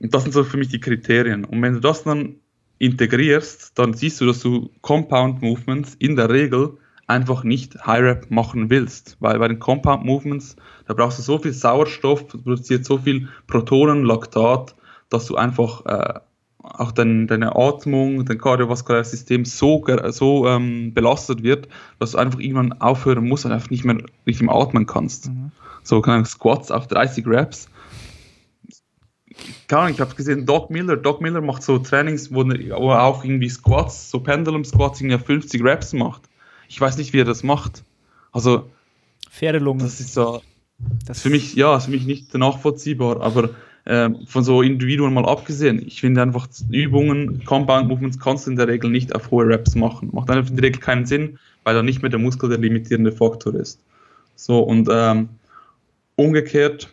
das sind so für mich die Kriterien. Und wenn du das dann integrierst, dann siehst du, dass du Compound Movements in der Regel einfach nicht High Rep machen willst, weil bei den Compound Movements, da brauchst du so viel Sauerstoff, produziert so viel Protonen, Laktat, dass du einfach äh, auch dein, deine Atmung, dein kardiovaskuläres System so, so ähm, belastet wird, dass du einfach irgendwann aufhören musst und einfach nicht mehr richtig mehr atmen kannst. Mhm. So kann Squats auf 30 Reps. Keine Ahnung, ich habe gesehen, Doc Miller, Doc Miller macht so Trainings, wo er auch irgendwie Squats, so Pendulum Squats, irgendwie 50 Reps macht ich weiß nicht, wie er das macht. Also, Pferdelunge. Das ist so, das für mich, ja, für mich nicht nachvollziehbar, aber äh, von so Individuen mal abgesehen, ich finde einfach Übungen, Compound Movements kannst du in der Regel nicht auf hohe Reps machen. Macht einfach in der Regel keinen Sinn, weil da nicht mehr der Muskel der limitierende Faktor ist. So, und ähm, umgekehrt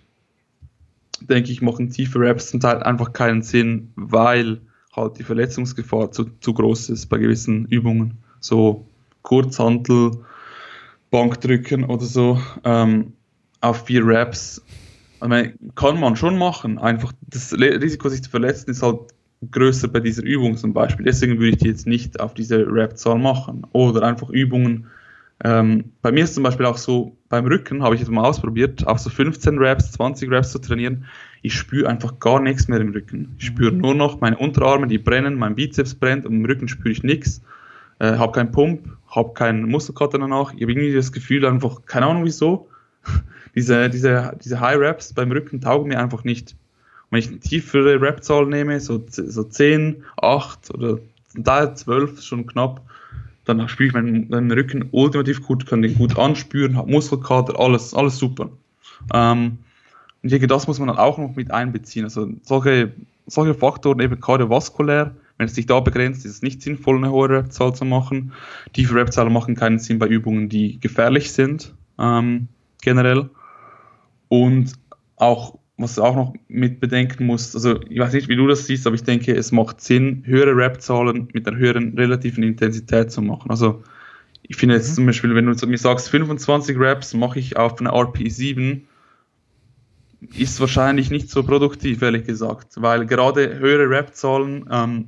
denke ich, machen tiefe Reps zum Teil einfach keinen Sinn, weil halt die Verletzungsgefahr zu, zu groß ist bei gewissen Übungen. So Kurzhantel, Bankdrücken oder so ähm, auf vier Reps. Meine, kann man schon machen. Einfach das Risiko, sich zu verletzen, ist halt größer bei dieser Übung zum Beispiel. Deswegen würde ich die jetzt nicht auf diese Rep-Zahl machen. Oder einfach Übungen. Ähm, bei mir ist zum Beispiel auch so, beim Rücken habe ich jetzt mal ausprobiert, auch so 15 Reps, 20 Reps zu trainieren. Ich spüre einfach gar nichts mehr im Rücken. Ich spüre mhm. nur noch meine Unterarme, die brennen, mein Bizeps brennt und im Rücken spüre ich nichts äh, habe keinen Pump, habe keinen Muskelkater danach. Ich habe irgendwie das Gefühl einfach, keine Ahnung wieso, diese, diese, diese High Raps beim Rücken taugen mir einfach nicht. Wenn ich eine tiefere Rap-Zahl nehme, so, so 10, 8 oder da 12 schon knapp, dann spüre ich meinen, meinen, Rücken ultimativ gut, kann den gut anspüren, habe Muskelkater, alles, alles super. Ähm, und ich denke, das muss man dann auch noch mit einbeziehen. Also solche, solche Faktoren, eben kardiovaskulär, wenn es sich da begrenzt, ist es nicht sinnvoll, eine hohe Repzahl zu machen. Tiefe Repzahlen machen keinen Sinn bei Übungen, die gefährlich sind, ähm, generell. Und auch, was du auch noch mit bedenken musst, also ich weiß nicht, wie du das siehst, aber ich denke, es macht Sinn, höhere Repzahlen mit einer höheren relativen Intensität zu machen. Also ich finde jetzt mhm. zum Beispiel, wenn du mir sagst, 25 Reps mache ich auf einer RP7, ist wahrscheinlich nicht so produktiv, ehrlich gesagt, weil gerade höhere Rep-Zahlen ähm,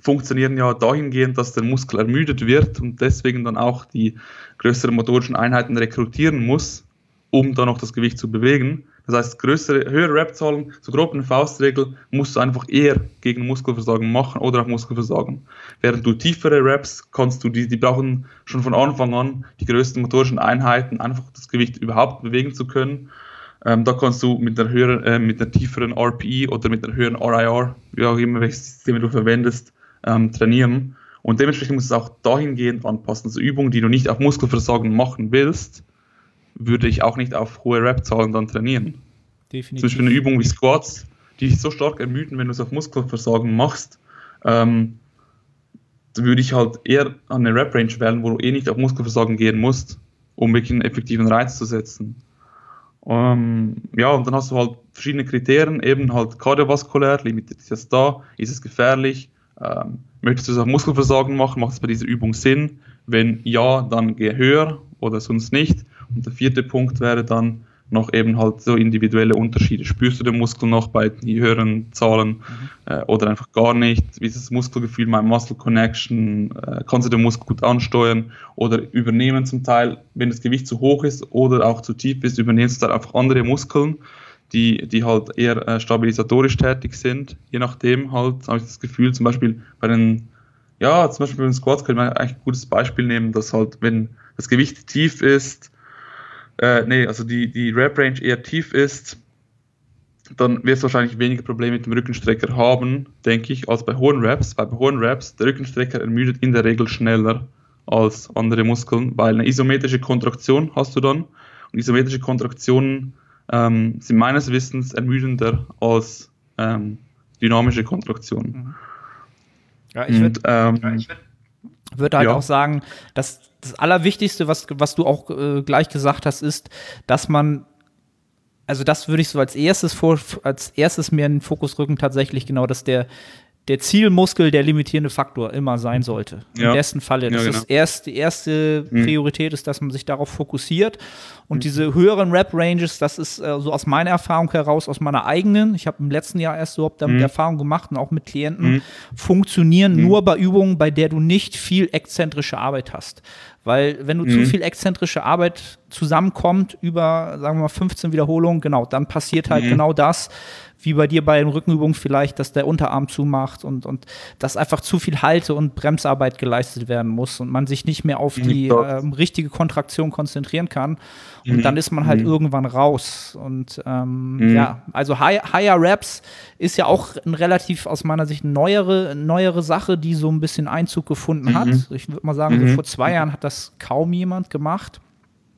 funktionieren ja dahingehend, dass der Muskel ermüdet wird und deswegen dann auch die größeren motorischen Einheiten rekrutieren muss, um dann noch das Gewicht zu bewegen. Das heißt, größere, höhere Rep-Zahlen, so grob eine Faustregel, musst du einfach eher gegen Muskelversagen machen oder auch Muskelversagen. Während du tiefere Reps kannst du, die, die brauchen schon von Anfang an die größten motorischen Einheiten, einfach das Gewicht überhaupt bewegen zu können. Ähm, da kannst du mit einer höheren, äh, mit einer tieferen RPE oder mit einer höheren RIR, wie auch immer welches System du verwendest, ähm, trainieren. Und dementsprechend musst du es auch dahingehend anpassen. Also Übungen, die du nicht auf Muskelversagen machen willst, würde ich auch nicht auf hohe Rep-Zahlen dann trainieren. Definitiv. Zum Beispiel eine Übung wie Squats, die dich so stark ermüden, wenn du es auf Muskelversagen machst, ähm, würde ich halt eher an eine Rep-Range wählen, wo du eh nicht auf Muskelversagen gehen musst, um wirklich einen effektiven Reiz zu setzen. Ähm, ja, und dann hast du halt verschiedene Kriterien, eben halt kardiovaskulär, limitiert ist das da, ist es gefährlich, ähm, möchtest du es auf Muskelversagen machen? Macht es bei dieser Übung Sinn? Wenn ja, dann geh höher oder sonst nicht. Und der vierte Punkt wäre dann, noch eben halt so individuelle Unterschiede. Spürst du den Muskel noch bei höheren Zahlen mhm. äh, oder einfach gar nicht? Wie ist das Muskelgefühl, mein Muscle Connection? Äh, kannst du den Muskel gut ansteuern oder übernehmen zum Teil, wenn das Gewicht zu hoch ist oder auch zu tief ist, übernimmst du dann einfach andere Muskeln, die, die halt eher äh, stabilisatorisch tätig sind. Je nachdem halt habe ich das Gefühl, zum Beispiel bei den, ja, zum Beispiel bei den Squats könnte man eigentlich ein gutes Beispiel nehmen, dass halt, wenn das Gewicht tief ist, äh, nee, also die, die Rep-Range eher tief ist, dann wirst du wahrscheinlich weniger Probleme mit dem Rückenstrecker haben, denke ich, als bei hohen Reps. Weil bei hohen Reps, der Rückenstrecker ermüdet in der Regel schneller als andere Muskeln, weil eine isometrische Kontraktion hast du dann. Und isometrische Kontraktionen ähm, sind meines Wissens ermüdender als ähm, dynamische Kontraktionen. Mhm. Ja, ich würde ähm, würd halt ja. auch sagen, dass das Allerwichtigste, was, was du auch äh, gleich gesagt hast, ist, dass man, also das würde ich so als erstes vor, als erstes mir in den Fokus rücken, tatsächlich genau, dass der, der Zielmuskel der limitierende Faktor immer sein sollte. Ja. Im besten Falle. Das ja, genau. ist erst, die erste mhm. Priorität ist, dass man sich darauf fokussiert. Und mhm. diese höheren Rap-Ranges, das ist äh, so aus meiner Erfahrung heraus, aus meiner eigenen, ich habe im letzten Jahr erst so damit mhm. Erfahrung gemacht und auch mit Klienten, mhm. funktionieren mhm. nur bei Übungen, bei der du nicht viel exzentrische Arbeit hast. Weil wenn du zu viel exzentrische Arbeit zusammenkommt über, sagen wir mal, 15 Wiederholungen, genau, dann passiert halt genau das wie bei dir bei den Rückenübungen vielleicht, dass der Unterarm zumacht und, und dass einfach zu viel Halte- und Bremsarbeit geleistet werden muss und man sich nicht mehr auf die äh, richtige Kontraktion konzentrieren kann. Und mhm. dann ist man halt mhm. irgendwann raus. Und ähm, mhm. ja, also High, Higher Raps ist ja auch ein relativ aus meiner Sicht neuere, neuere Sache, die so ein bisschen Einzug gefunden hat. Mhm. Ich würde mal sagen, so mhm. vor zwei Jahren hat das kaum jemand gemacht.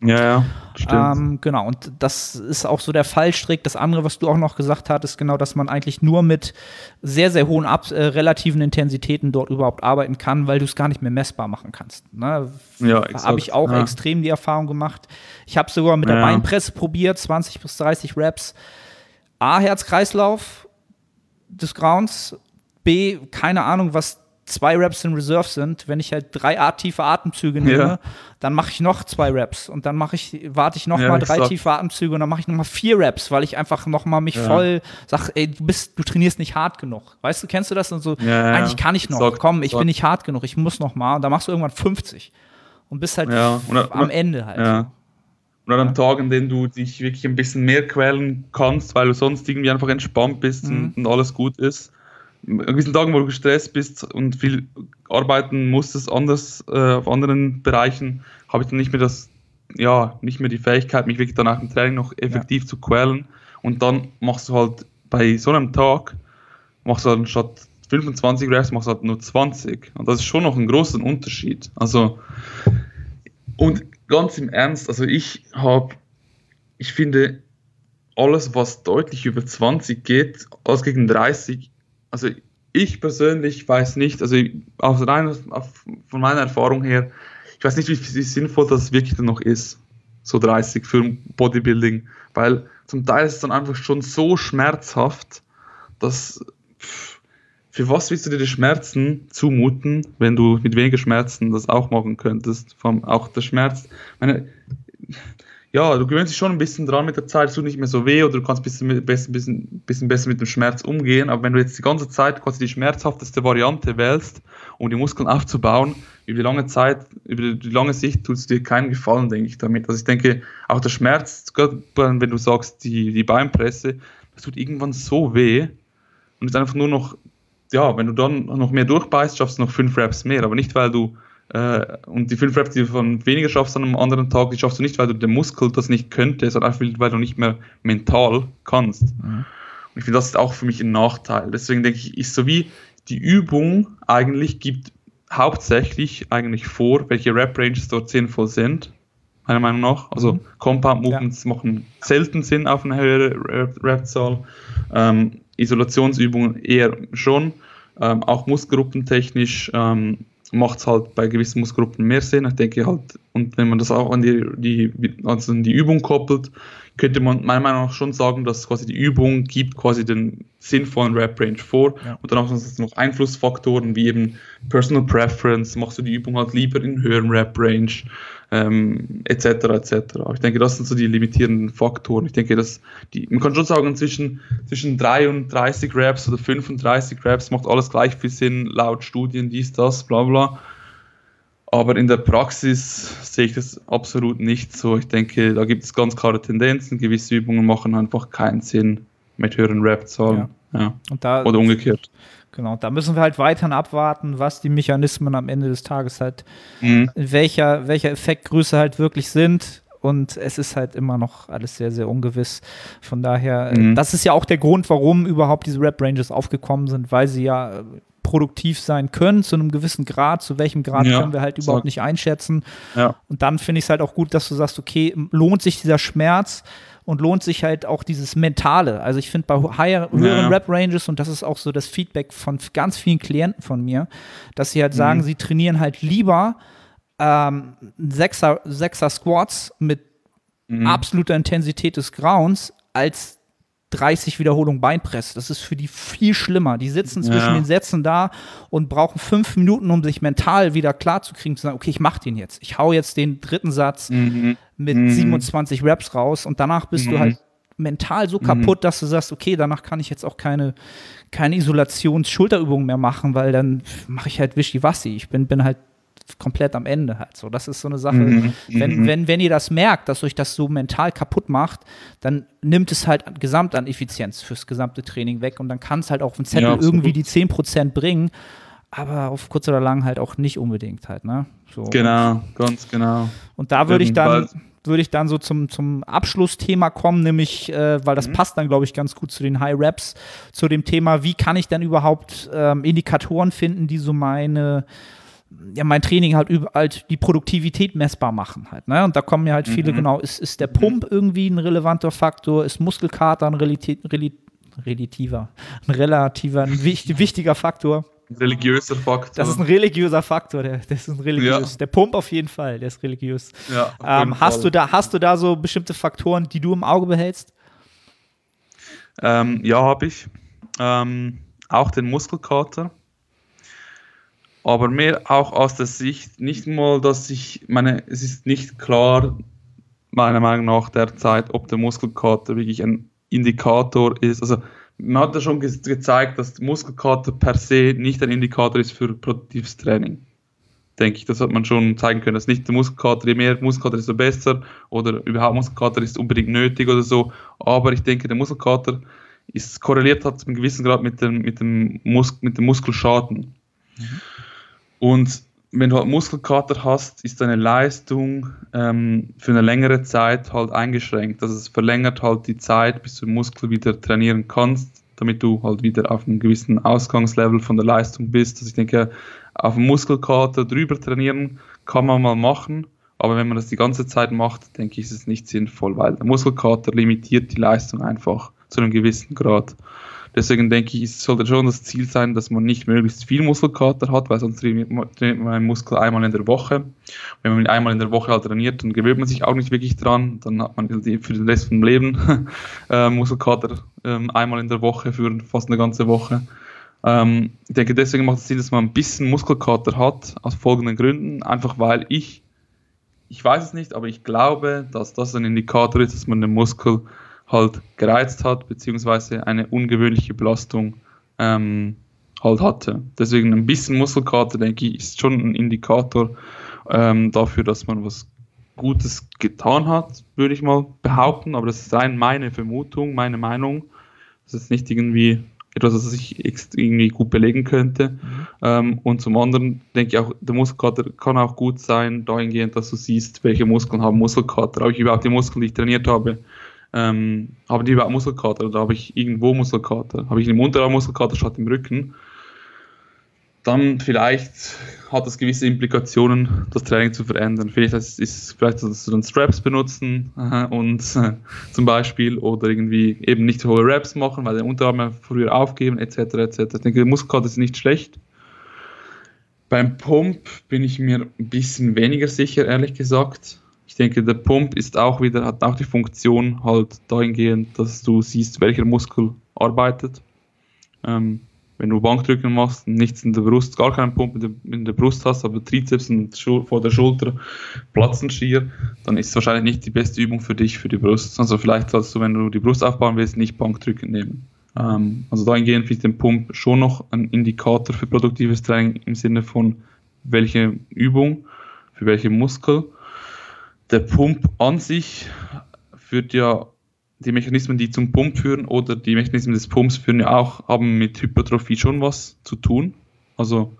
Ja, ja, stimmt. Ähm, genau, und das ist auch so der Fallstrick. Das andere, was du auch noch gesagt hattest, genau, dass man eigentlich nur mit sehr, sehr hohen Ab äh, relativen Intensitäten dort überhaupt arbeiten kann, weil du es gar nicht mehr messbar machen kannst. Ne? Ja, Habe ich auch ja. extrem die Erfahrung gemacht. Ich habe sogar mit der ja. Beinpresse probiert, 20 bis 30 Reps. A, Herz-Kreislauf des Grounds. B, keine Ahnung, was zwei Raps in Reserve sind, wenn ich halt drei Art tiefe Atemzüge nehme, ja. dann mache ich noch zwei Raps und dann mache ich, warte ich noch ja, mal drei exakt. tiefe Atemzüge und dann mache ich noch mal vier Raps, weil ich einfach noch mal mich ja. voll sag, ey, du bist, du trainierst nicht hart genug. Weißt du, kennst du das? Und so, eigentlich kann ich noch. Sag, komm, ich sag. bin nicht hart genug, ich muss noch mal. Und dann machst du irgendwann 50 und bist halt oder, am Ende halt. Ja. Oder an Tagen, an denen du dich wirklich ein bisschen mehr quälen kannst, weil du sonst irgendwie einfach entspannt bist mhm. und, und alles gut ist an gewissen Tagen, wo du gestresst bist und viel arbeiten musstest, anders äh, auf anderen Bereichen, habe ich dann nicht mehr das, ja, nicht mehr die Fähigkeit, mich wirklich danach im Training noch effektiv ja. zu quälen. Und dann machst du halt bei so einem Tag, machst du halt statt 25 Reps, machst du halt nur 20. Und das ist schon noch ein großer Unterschied. Also, und ganz im Ernst, also ich habe, ich finde, alles, was deutlich über 20 geht, als gegen 30, also ich persönlich weiß nicht, also aus rein, von meiner Erfahrung her, ich weiß nicht, wie, wie sinnvoll das wirklich dann noch ist, so 30 für Bodybuilding, weil zum Teil ist es dann einfach schon so schmerzhaft, dass für was willst du dir die Schmerzen zumuten, wenn du mit weniger Schmerzen das auch machen könntest? Vom, auch der Schmerz, meine, ja, du gewöhnst dich schon ein bisschen dran mit der Zeit, es tut nicht mehr so weh oder du kannst ein bisschen, bisschen, bisschen, bisschen besser mit dem Schmerz umgehen. Aber wenn du jetzt die ganze Zeit quasi die schmerzhafteste Variante wählst, um die Muskeln aufzubauen, über die lange Zeit, über die lange Sicht tut es dir keinen Gefallen, denke ich damit. Also ich denke, auch der Schmerz, wenn du sagst, die, die Beinpresse, das tut irgendwann so weh und ist einfach nur noch, ja, wenn du dann noch mehr durchbeißt, schaffst du noch fünf Reps mehr, aber nicht, weil du äh, und die fünf Reps, die du von weniger schaffst an einem anderen Tag, die schaffst du nicht, weil du den Muskel das nicht könnte, sondern einfach, weil du nicht mehr mental kannst. Mhm. Und ich finde, das ist auch für mich ein Nachteil. Deswegen denke ich, ist so wie die Übung eigentlich gibt hauptsächlich eigentlich vor, welche Rep-Ranges dort sinnvoll sind, meiner Meinung nach. Also mhm. Compound Movements ja. machen selten Sinn auf eine höhere Rep-Zahl. Ähm, Isolationsübungen eher schon. Ähm, auch muskelgruppentechnisch ähm, macht es halt bei gewissen Muskelgruppen mehr Sinn. Ich denke halt, und wenn man das auch an die, die, also an die Übung koppelt, könnte man meiner Meinung nach schon sagen, dass quasi die Übung gibt quasi den sinnvollen Rap-Range vor. Ja. Und dann auch noch Einflussfaktoren wie eben Personal Preference, machst du die Übung halt lieber in höheren Rap-Range, ähm, etc. etc. Ich denke, das sind so die limitierenden Faktoren. Ich denke, dass die, man kann schon sagen, zwischen, zwischen 33 Raps oder 35 Raps macht alles gleich viel Sinn, laut Studien, dies, das, bla bla. Aber in der Praxis sehe ich das absolut nicht so. Ich denke, da gibt es ganz klare Tendenzen. Gewisse Übungen machen einfach keinen Sinn mit höheren Rap-Zahlen. Ja. Ja. Oder umgekehrt. Genau, da müssen wir halt weiterhin abwarten, was die Mechanismen am Ende des Tages halt, mhm. welcher, welcher Effektgröße halt wirklich sind. Und es ist halt immer noch alles sehr, sehr ungewiss. Von daher, äh, mhm. das ist ja auch der Grund, warum überhaupt diese Rap-Ranges aufgekommen sind, weil sie ja äh, produktiv sein können zu einem gewissen Grad. Zu welchem Grad ja, können wir halt überhaupt nicht einschätzen. Ja. Und dann finde ich es halt auch gut, dass du sagst, okay, lohnt sich dieser Schmerz? Und lohnt sich halt auch dieses Mentale. Also ich finde bei higher, höheren ja. Rap-Ranges, und das ist auch so das Feedback von ganz vielen Klienten von mir, dass sie halt sagen, mhm. sie trainieren halt lieber ähm, Sechser, Sechser Squats mit mhm. absoluter Intensität des Grauens als 30 Wiederholungen Beinpress. Das ist für die viel schlimmer. Die sitzen zwischen ja. den Sätzen da und brauchen fünf Minuten, um sich mental wieder klar zu kriegen, zu sagen, okay, ich mach den jetzt. Ich hau jetzt den dritten Satz mhm. mit mhm. 27 Raps raus und danach bist mhm. du halt mental so kaputt, mhm. dass du sagst, okay, danach kann ich jetzt auch keine, keine Isolations-Schulterübungen mehr machen, weil dann mache ich halt Wischiwassi. Ich bin, bin halt komplett am Ende halt so. Das ist so eine Sache, mhm, wenn, mhm. wenn, wenn ihr das merkt, dass euch das so mental kaputt macht, dann nimmt es halt gesamt an Effizienz fürs gesamte Training weg und dann kann es halt auf dem Zettel ja, irgendwie die 10% bringen, aber auf kurz oder lang halt auch nicht unbedingt halt, ne? So. Genau, ganz genau. Und da würde ich dann würde ich dann so zum, zum Abschlussthema kommen, nämlich, äh, weil das mhm. passt dann, glaube ich, ganz gut zu den High Raps, zu dem Thema, wie kann ich denn überhaupt ähm, Indikatoren finden, die so meine ja, mein Training halt überall die Produktivität messbar machen halt. Ne? Und da kommen ja halt viele, mhm. genau, ist, ist der Pump irgendwie ein relevanter Faktor, ist Muskelkater ein relati rel relativer, ein relativer, ein wichtig, wichtiger Faktor. Religiöser Faktor. Das ist ein religiöser Faktor, der, der ist ein religiös. Ja. Der Pump auf jeden Fall, der ist religiös. Ja, ähm, hast, du da, hast du da so bestimmte Faktoren, die du im Auge behältst? Ähm, ja, habe ich. Ähm, auch den Muskelkater aber mehr auch aus der Sicht, nicht mal, dass ich meine, es ist nicht klar, meiner Meinung nach derzeit, ob der Muskelkater wirklich ein Indikator ist. Also man hat ja schon ge gezeigt, dass Muskelkater per se nicht ein Indikator ist für produktives Training. Denke ich, das hat man schon zeigen können, dass nicht der Muskelkater, je mehr Muskelkater, desto besser oder überhaupt Muskelkater ist unbedingt nötig oder so. Aber ich denke, der Muskelkater ist korreliert hat zu einem gewissen Grad mit dem, mit dem, Mus mit dem Muskelschaden. Mhm. Und wenn du halt Muskelkater hast, ist deine Leistung ähm, für eine längere Zeit halt eingeschränkt. Also es verlängert halt die Zeit, bis du Muskel wieder trainieren kannst, damit du halt wieder auf einem gewissen Ausgangslevel von der Leistung bist. Also ich denke, auf dem Muskelkater drüber trainieren kann man mal machen, aber wenn man das die ganze Zeit macht, denke ich, ist es nicht sinnvoll, weil der Muskelkater limitiert die Leistung einfach zu einem gewissen Grad. Deswegen denke ich, es sollte schon das Ziel sein, dass man nicht möglichst viel Muskelkater hat, weil sonst trainiert man einen Muskel einmal in der Woche. Wenn man ihn einmal in der Woche halt trainiert, dann gewöhnt man sich auch nicht wirklich dran. Dann hat man für den Rest vom Leben äh, Muskelkater äh, einmal in der Woche für fast eine ganze Woche. Ähm, ich denke, deswegen macht es Sinn, dass man ein bisschen Muskelkater hat, aus folgenden Gründen. Einfach weil ich, ich weiß es nicht, aber ich glaube, dass das ein Indikator ist, dass man den Muskel halt gereizt hat, beziehungsweise eine ungewöhnliche Belastung ähm, halt hatte. Deswegen ein bisschen Muskelkater, denke ich, ist schon ein Indikator ähm, dafür, dass man was Gutes getan hat, würde ich mal behaupten. Aber das ist rein meine Vermutung, meine Meinung. Das ist nicht irgendwie etwas, was ich irgendwie gut belegen könnte. Mhm. Ähm, und zum anderen denke ich auch, der Muskelkater kann auch gut sein, dahingehend, dass du siehst, welche Muskeln haben Muskelkater. Habe ich überhaupt die Muskeln, die ich trainiert habe, ähm, haben die überhaupt Muskelkater oder habe ich irgendwo Muskelkater? Habe ich im Unterarm Muskelkater statt im Rücken? Dann vielleicht hat das gewisse Implikationen, das Training zu verändern. Vielleicht ist es vielleicht, dass du dann Straps benutzen und äh, zum Beispiel oder irgendwie eben nicht hohe Raps machen, weil der Unterarm früher aufgeben etc. etc. Ich denke, der Muskelkater ist nicht schlecht. Beim Pump bin ich mir ein bisschen weniger sicher, ehrlich gesagt ich denke, der Pump ist auch wieder, hat auch die Funktion halt dahingehend, dass du siehst, welcher Muskel arbeitet. Ähm, wenn du Bankdrücken machst, nichts in der Brust, gar keinen Pump in der, in der Brust hast, aber Trizeps und vor der Schulter platzen schier, dann ist es wahrscheinlich nicht die beste Übung für dich, für die Brust. Also vielleicht sollst du, wenn du die Brust aufbauen willst, nicht Bankdrücken nehmen. Ähm, also dahingehend finde ich den Pump schon noch ein Indikator für produktives Training im Sinne von welche Übung, für welche Muskel. Der Pump an sich führt ja die Mechanismen, die zum Pump führen oder die Mechanismen des Pumps führen ja auch, haben mit Hypertrophie schon was zu tun. Also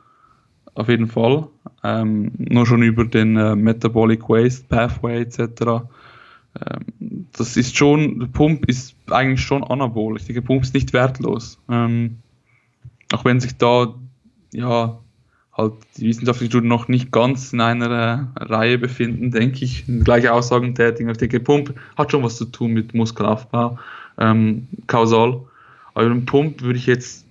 auf jeden Fall. Ähm, nur schon über den äh, Metabolic Waste Pathway etc. Ähm, das ist schon, der Pump ist eigentlich schon anabol. Der Pump ist nicht wertlos. Ähm, auch wenn sich da ja halt die wissenschaftlichen noch nicht ganz in einer äh, Reihe befinden, denke ich, gleiche Aussagen tätigen. Ich denke, Pump hat schon was zu tun mit Muskelaufbau, ähm, kausal. Aber den Pump würde ich jetzt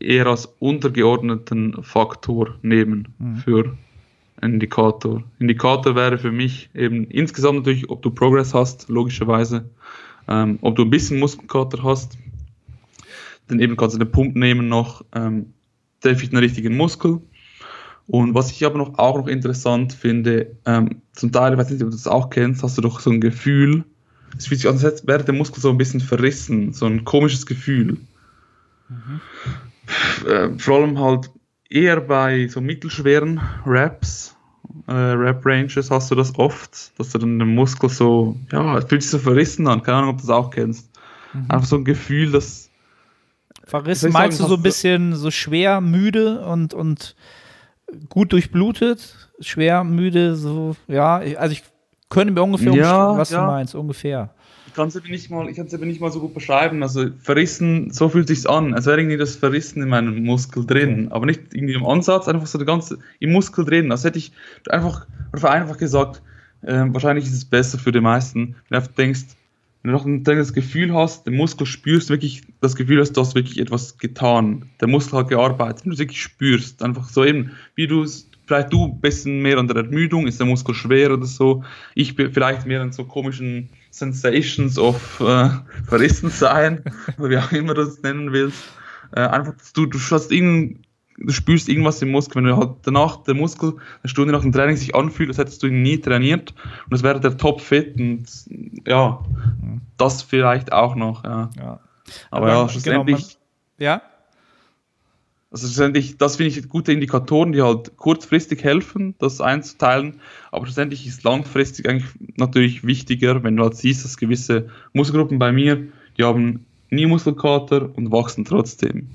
eher als untergeordneten Faktor nehmen mhm. für einen Indikator. Indikator wäre für mich eben insgesamt natürlich, ob du Progress hast, logischerweise, ähm, ob du ein bisschen Muskelkater hast, dann eben kannst du den Pump nehmen noch, ähm, treffe ich den richtigen Muskel, und was ich aber noch auch noch interessant finde, ähm, zum Teil, ich weiß nicht, ob du das auch kennst, hast du doch so ein Gefühl, es fühlt sich an, als wäre der Muskel so ein bisschen verrissen, so ein komisches Gefühl. Mhm. Äh, vor allem halt eher bei so mittelschweren Raps, äh, Rap-Ranges hast du das oft, dass du dann den Muskel so, ja, es fühlt sich so verrissen an, keine Ahnung, ob du das auch kennst. Mhm. Einfach so ein Gefühl, dass. Verrissen meinst du so ein bisschen so schwer, müde und, und gut durchblutet, schwer, müde, so, ja. Also ich könnte mir ungefähr ja, was ja. du meinst, ungefähr. Ich kann es aber nicht mal, ich kann es aber nicht mal so gut beschreiben. Also verrissen, so fühlt sich's an, als wäre irgendwie das Verrissen in meinem Muskel drin, aber nicht irgendwie im Ansatz, einfach so der ganze im Muskel drin. Als hätte ich einfach, einfach gesagt, äh, wahrscheinlich ist es besser für die meisten, wenn du einfach denkst, wenn du noch ein das Gefühl hast, den Muskel spürst, wirklich das Gefühl hast, du hast wirklich etwas getan. Der Muskel hat gearbeitet. Wenn du es wirklich spürst, einfach so eben, wie du es, vielleicht du ein bisschen mehr an der Ermüdung, ist der Muskel schwer oder so. Ich bin vielleicht mehr an so komischen Sensations of äh, Verrissen sein, oder wie auch immer du das nennen willst. Äh, einfach, du, du hast irgendein du spürst irgendwas im Muskel, wenn du halt danach der Muskel eine Stunde nach dem Training sich anfühlt, als hättest du ihn nie trainiert und es wäre der top fit und ja, mhm. das vielleicht auch noch, ja. ja. Aber, Aber, ja, genau, schlussendlich. Genau, ja. Also schlussendlich, das finde ich gute Indikatoren, die halt kurzfristig helfen, das einzuteilen. Aber schlussendlich ist langfristig eigentlich natürlich wichtiger, wenn du halt siehst, dass gewisse Muskelgruppen bei mir, die haben nie Muskelkater und wachsen trotzdem.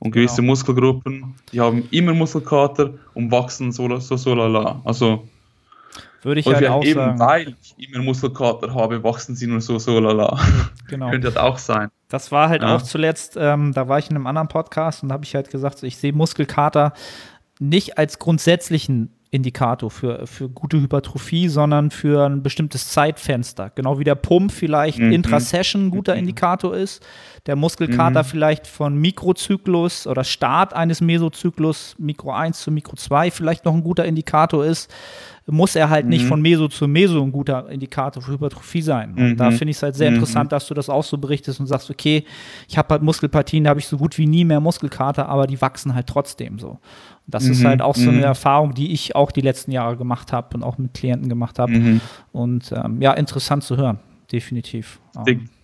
Und gewisse genau. Muskelgruppen, die haben immer Muskelkater und wachsen so, so, so lala. Also, würde ich halt auch eben, sagen. weil ich immer Muskelkater habe, wachsen sie nur so, so lala. Genau. Könnte das auch sein. Das war halt ja. auch zuletzt, ähm, da war ich in einem anderen Podcast und habe ich halt gesagt, ich sehe Muskelkater nicht als grundsätzlichen Indikator für, für gute Hypertrophie, sondern für ein bestimmtes Zeitfenster. Genau wie der Pump vielleicht mhm. Intrasession ein guter mhm. Indikator ist, der Muskelkater mhm. vielleicht von Mikrozyklus oder Start eines Mesozyklus, Mikro 1 zu Mikro 2 vielleicht noch ein guter Indikator ist, muss er halt nicht mhm. von Meso zu Meso ein guter Indikator für Hypertrophie sein. Und da mhm. finde ich es halt sehr mhm. interessant, dass du das auch so berichtest und sagst, okay, ich habe halt Muskelpartien, da habe ich so gut wie nie mehr Muskelkater, aber die wachsen halt trotzdem so. Das mhm, ist halt auch so eine mhm. Erfahrung, die ich auch die letzten Jahre gemacht habe und auch mit Klienten gemacht habe. Mhm. Und ähm, ja, interessant zu hören, definitiv.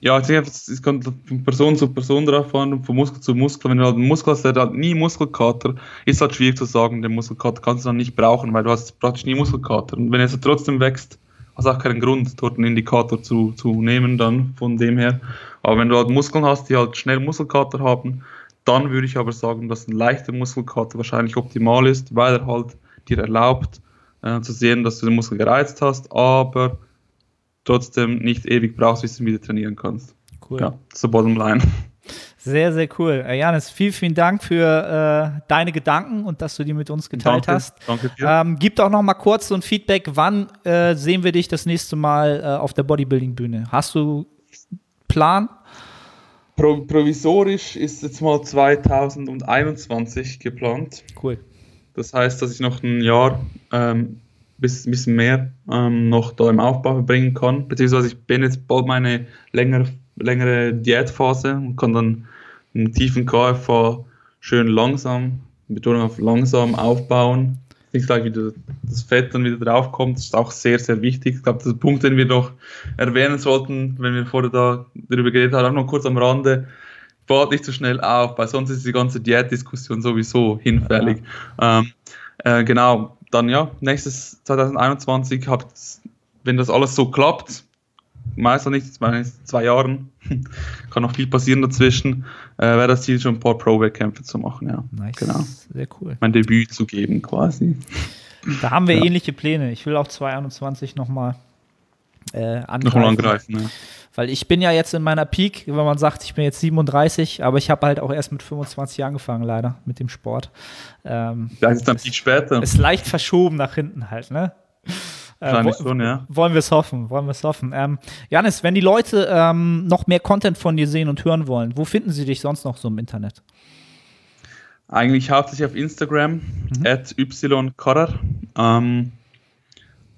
Ja, es kommt von Person zu Person drauf an, von Muskel zu Muskel. Wenn du halt einen Muskel hast, der hat nie Muskelkater, ist halt schwierig zu sagen, den Muskelkater kannst du dann nicht brauchen, weil du hast praktisch nie Muskelkater. Und wenn er trotzdem wächst, hast du auch keinen Grund, dort einen Indikator zu, zu nehmen dann von dem her. Aber wenn du halt Muskeln hast, die halt schnell Muskelkater haben, dann würde ich aber sagen, dass ein leichter Muskelkater wahrscheinlich optimal ist, weil er halt dir erlaubt äh, zu sehen, dass du den Muskel gereizt hast, aber trotzdem nicht ewig brauchst, bis du wieder trainieren kannst. Cool. Ja, so bottom line. Sehr, sehr cool. Äh, Janis, vielen, vielen Dank für äh, deine Gedanken und dass du die mit uns geteilt danke, hast. Danke dir. Ähm, gib doch noch mal kurz so ein Feedback. Wann äh, sehen wir dich das nächste Mal äh, auf der Bodybuilding-Bühne? Hast du Plan? Pro, provisorisch ist jetzt mal 2021 geplant. Cool. Das heißt, dass ich noch ein Jahr ähm, bis ein bisschen mehr ähm, noch da im Aufbau verbringen kann. Beziehungsweise ich bin jetzt bald meine längere, längere Diätphase und kann dann einen tiefen KFA schön langsam, Betonung auf langsam aufbauen. Nicht gleich wieder das Fett dann wieder draufkommt, das ist auch sehr, sehr wichtig. Ich glaube, das ist ein Punkt, den wir noch erwähnen sollten, wenn wir vorher da darüber geredet haben, auch noch kurz am Rande. Baut nicht so schnell auf, weil sonst ist die ganze Diätdiskussion sowieso hinfällig. Ja. Ähm, äh, genau, dann ja, nächstes 2021 habt, wenn das alles so klappt, meist noch nicht, in zwei Jahren, kann noch viel passieren dazwischen, äh, wäre das Ziel schon ein paar Pro-Wettkämpfe zu machen, ja. Nice. Genau. Sehr cool. Mein Debüt zu geben, quasi. Da haben wir ja. ähnliche Pläne. Ich will auch 2021 nochmal äh, angreifen. Nochmal angreifen, ja. Weil ich bin ja jetzt in meiner Peak, wenn man sagt, ich bin jetzt 37, aber ich habe halt auch erst mit 25 angefangen, leider, mit dem Sport. Ähm, das ist dann viel später. Ist leicht verschoben nach hinten halt, ne? Äh, schon, ja. Wollen wir es hoffen, wollen wir es hoffen. Ähm, Janis, wenn die Leute ähm, noch mehr Content von dir sehen und hören wollen, wo finden sie dich sonst noch so im Internet? Eigentlich hauptsächlich auf Instagram, mhm. at ykorrer. Ähm,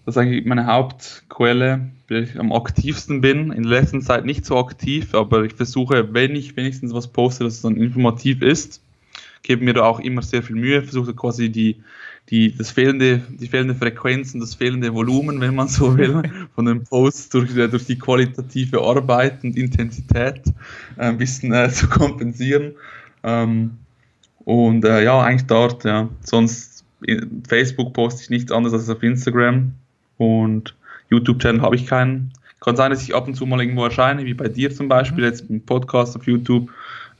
das ist eigentlich meine Hauptquelle, wo ich am aktivsten bin. In der letzten Zeit nicht so aktiv, aber ich versuche, wenn ich wenigstens was poste, dass es dann informativ ist. Gebe mir da auch immer sehr viel Mühe, versuche quasi die, die, das fehlende, die fehlende Frequenz und das fehlende Volumen, wenn man so will, von den Posts durch, äh, durch die qualitative Arbeit und Intensität äh, ein bisschen äh, zu kompensieren. Ähm, und äh, ja, eigentlich dort, ja. Sonst Facebook poste ich nichts anderes als auf Instagram. Und YouTube-Channel habe ich keinen. Kann sein, dass ich ab und zu mal irgendwo erscheine, wie bei dir zum Beispiel, mhm. jetzt im Podcast auf YouTube.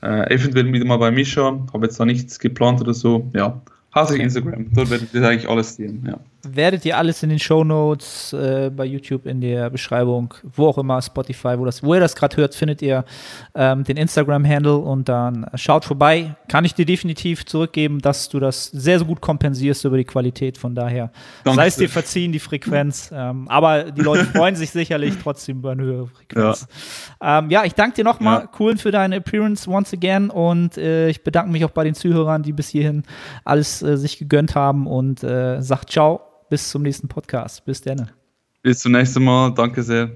Äh, eventuell wieder mal bei Mischa. Habe jetzt da nichts geplant oder so. Ja, Hauptsächlich Instagram. Dort werdet ihr eigentlich alles sehen, ja. Werdet ihr alles in den Show Notes, äh, bei YouTube in der Beschreibung, wo auch immer, Spotify, wo, das, wo ihr das gerade hört, findet ihr ähm, den Instagram-Handle und dann schaut vorbei. Kann ich dir definitiv zurückgeben, dass du das sehr, sehr gut kompensierst über die Qualität. Von daher sei es dir verziehen, die Frequenz. ähm, aber die Leute freuen sich sicherlich trotzdem über eine höhere Frequenz. Ja, ähm, ja ich danke dir nochmal, ja. Cool, für deine Appearance once again und äh, ich bedanke mich auch bei den Zuhörern, die bis hierhin alles äh, sich gegönnt haben und äh, sagt ciao bis zum nächsten Podcast. Bis dann. Bis zum nächsten Mal. Danke sehr.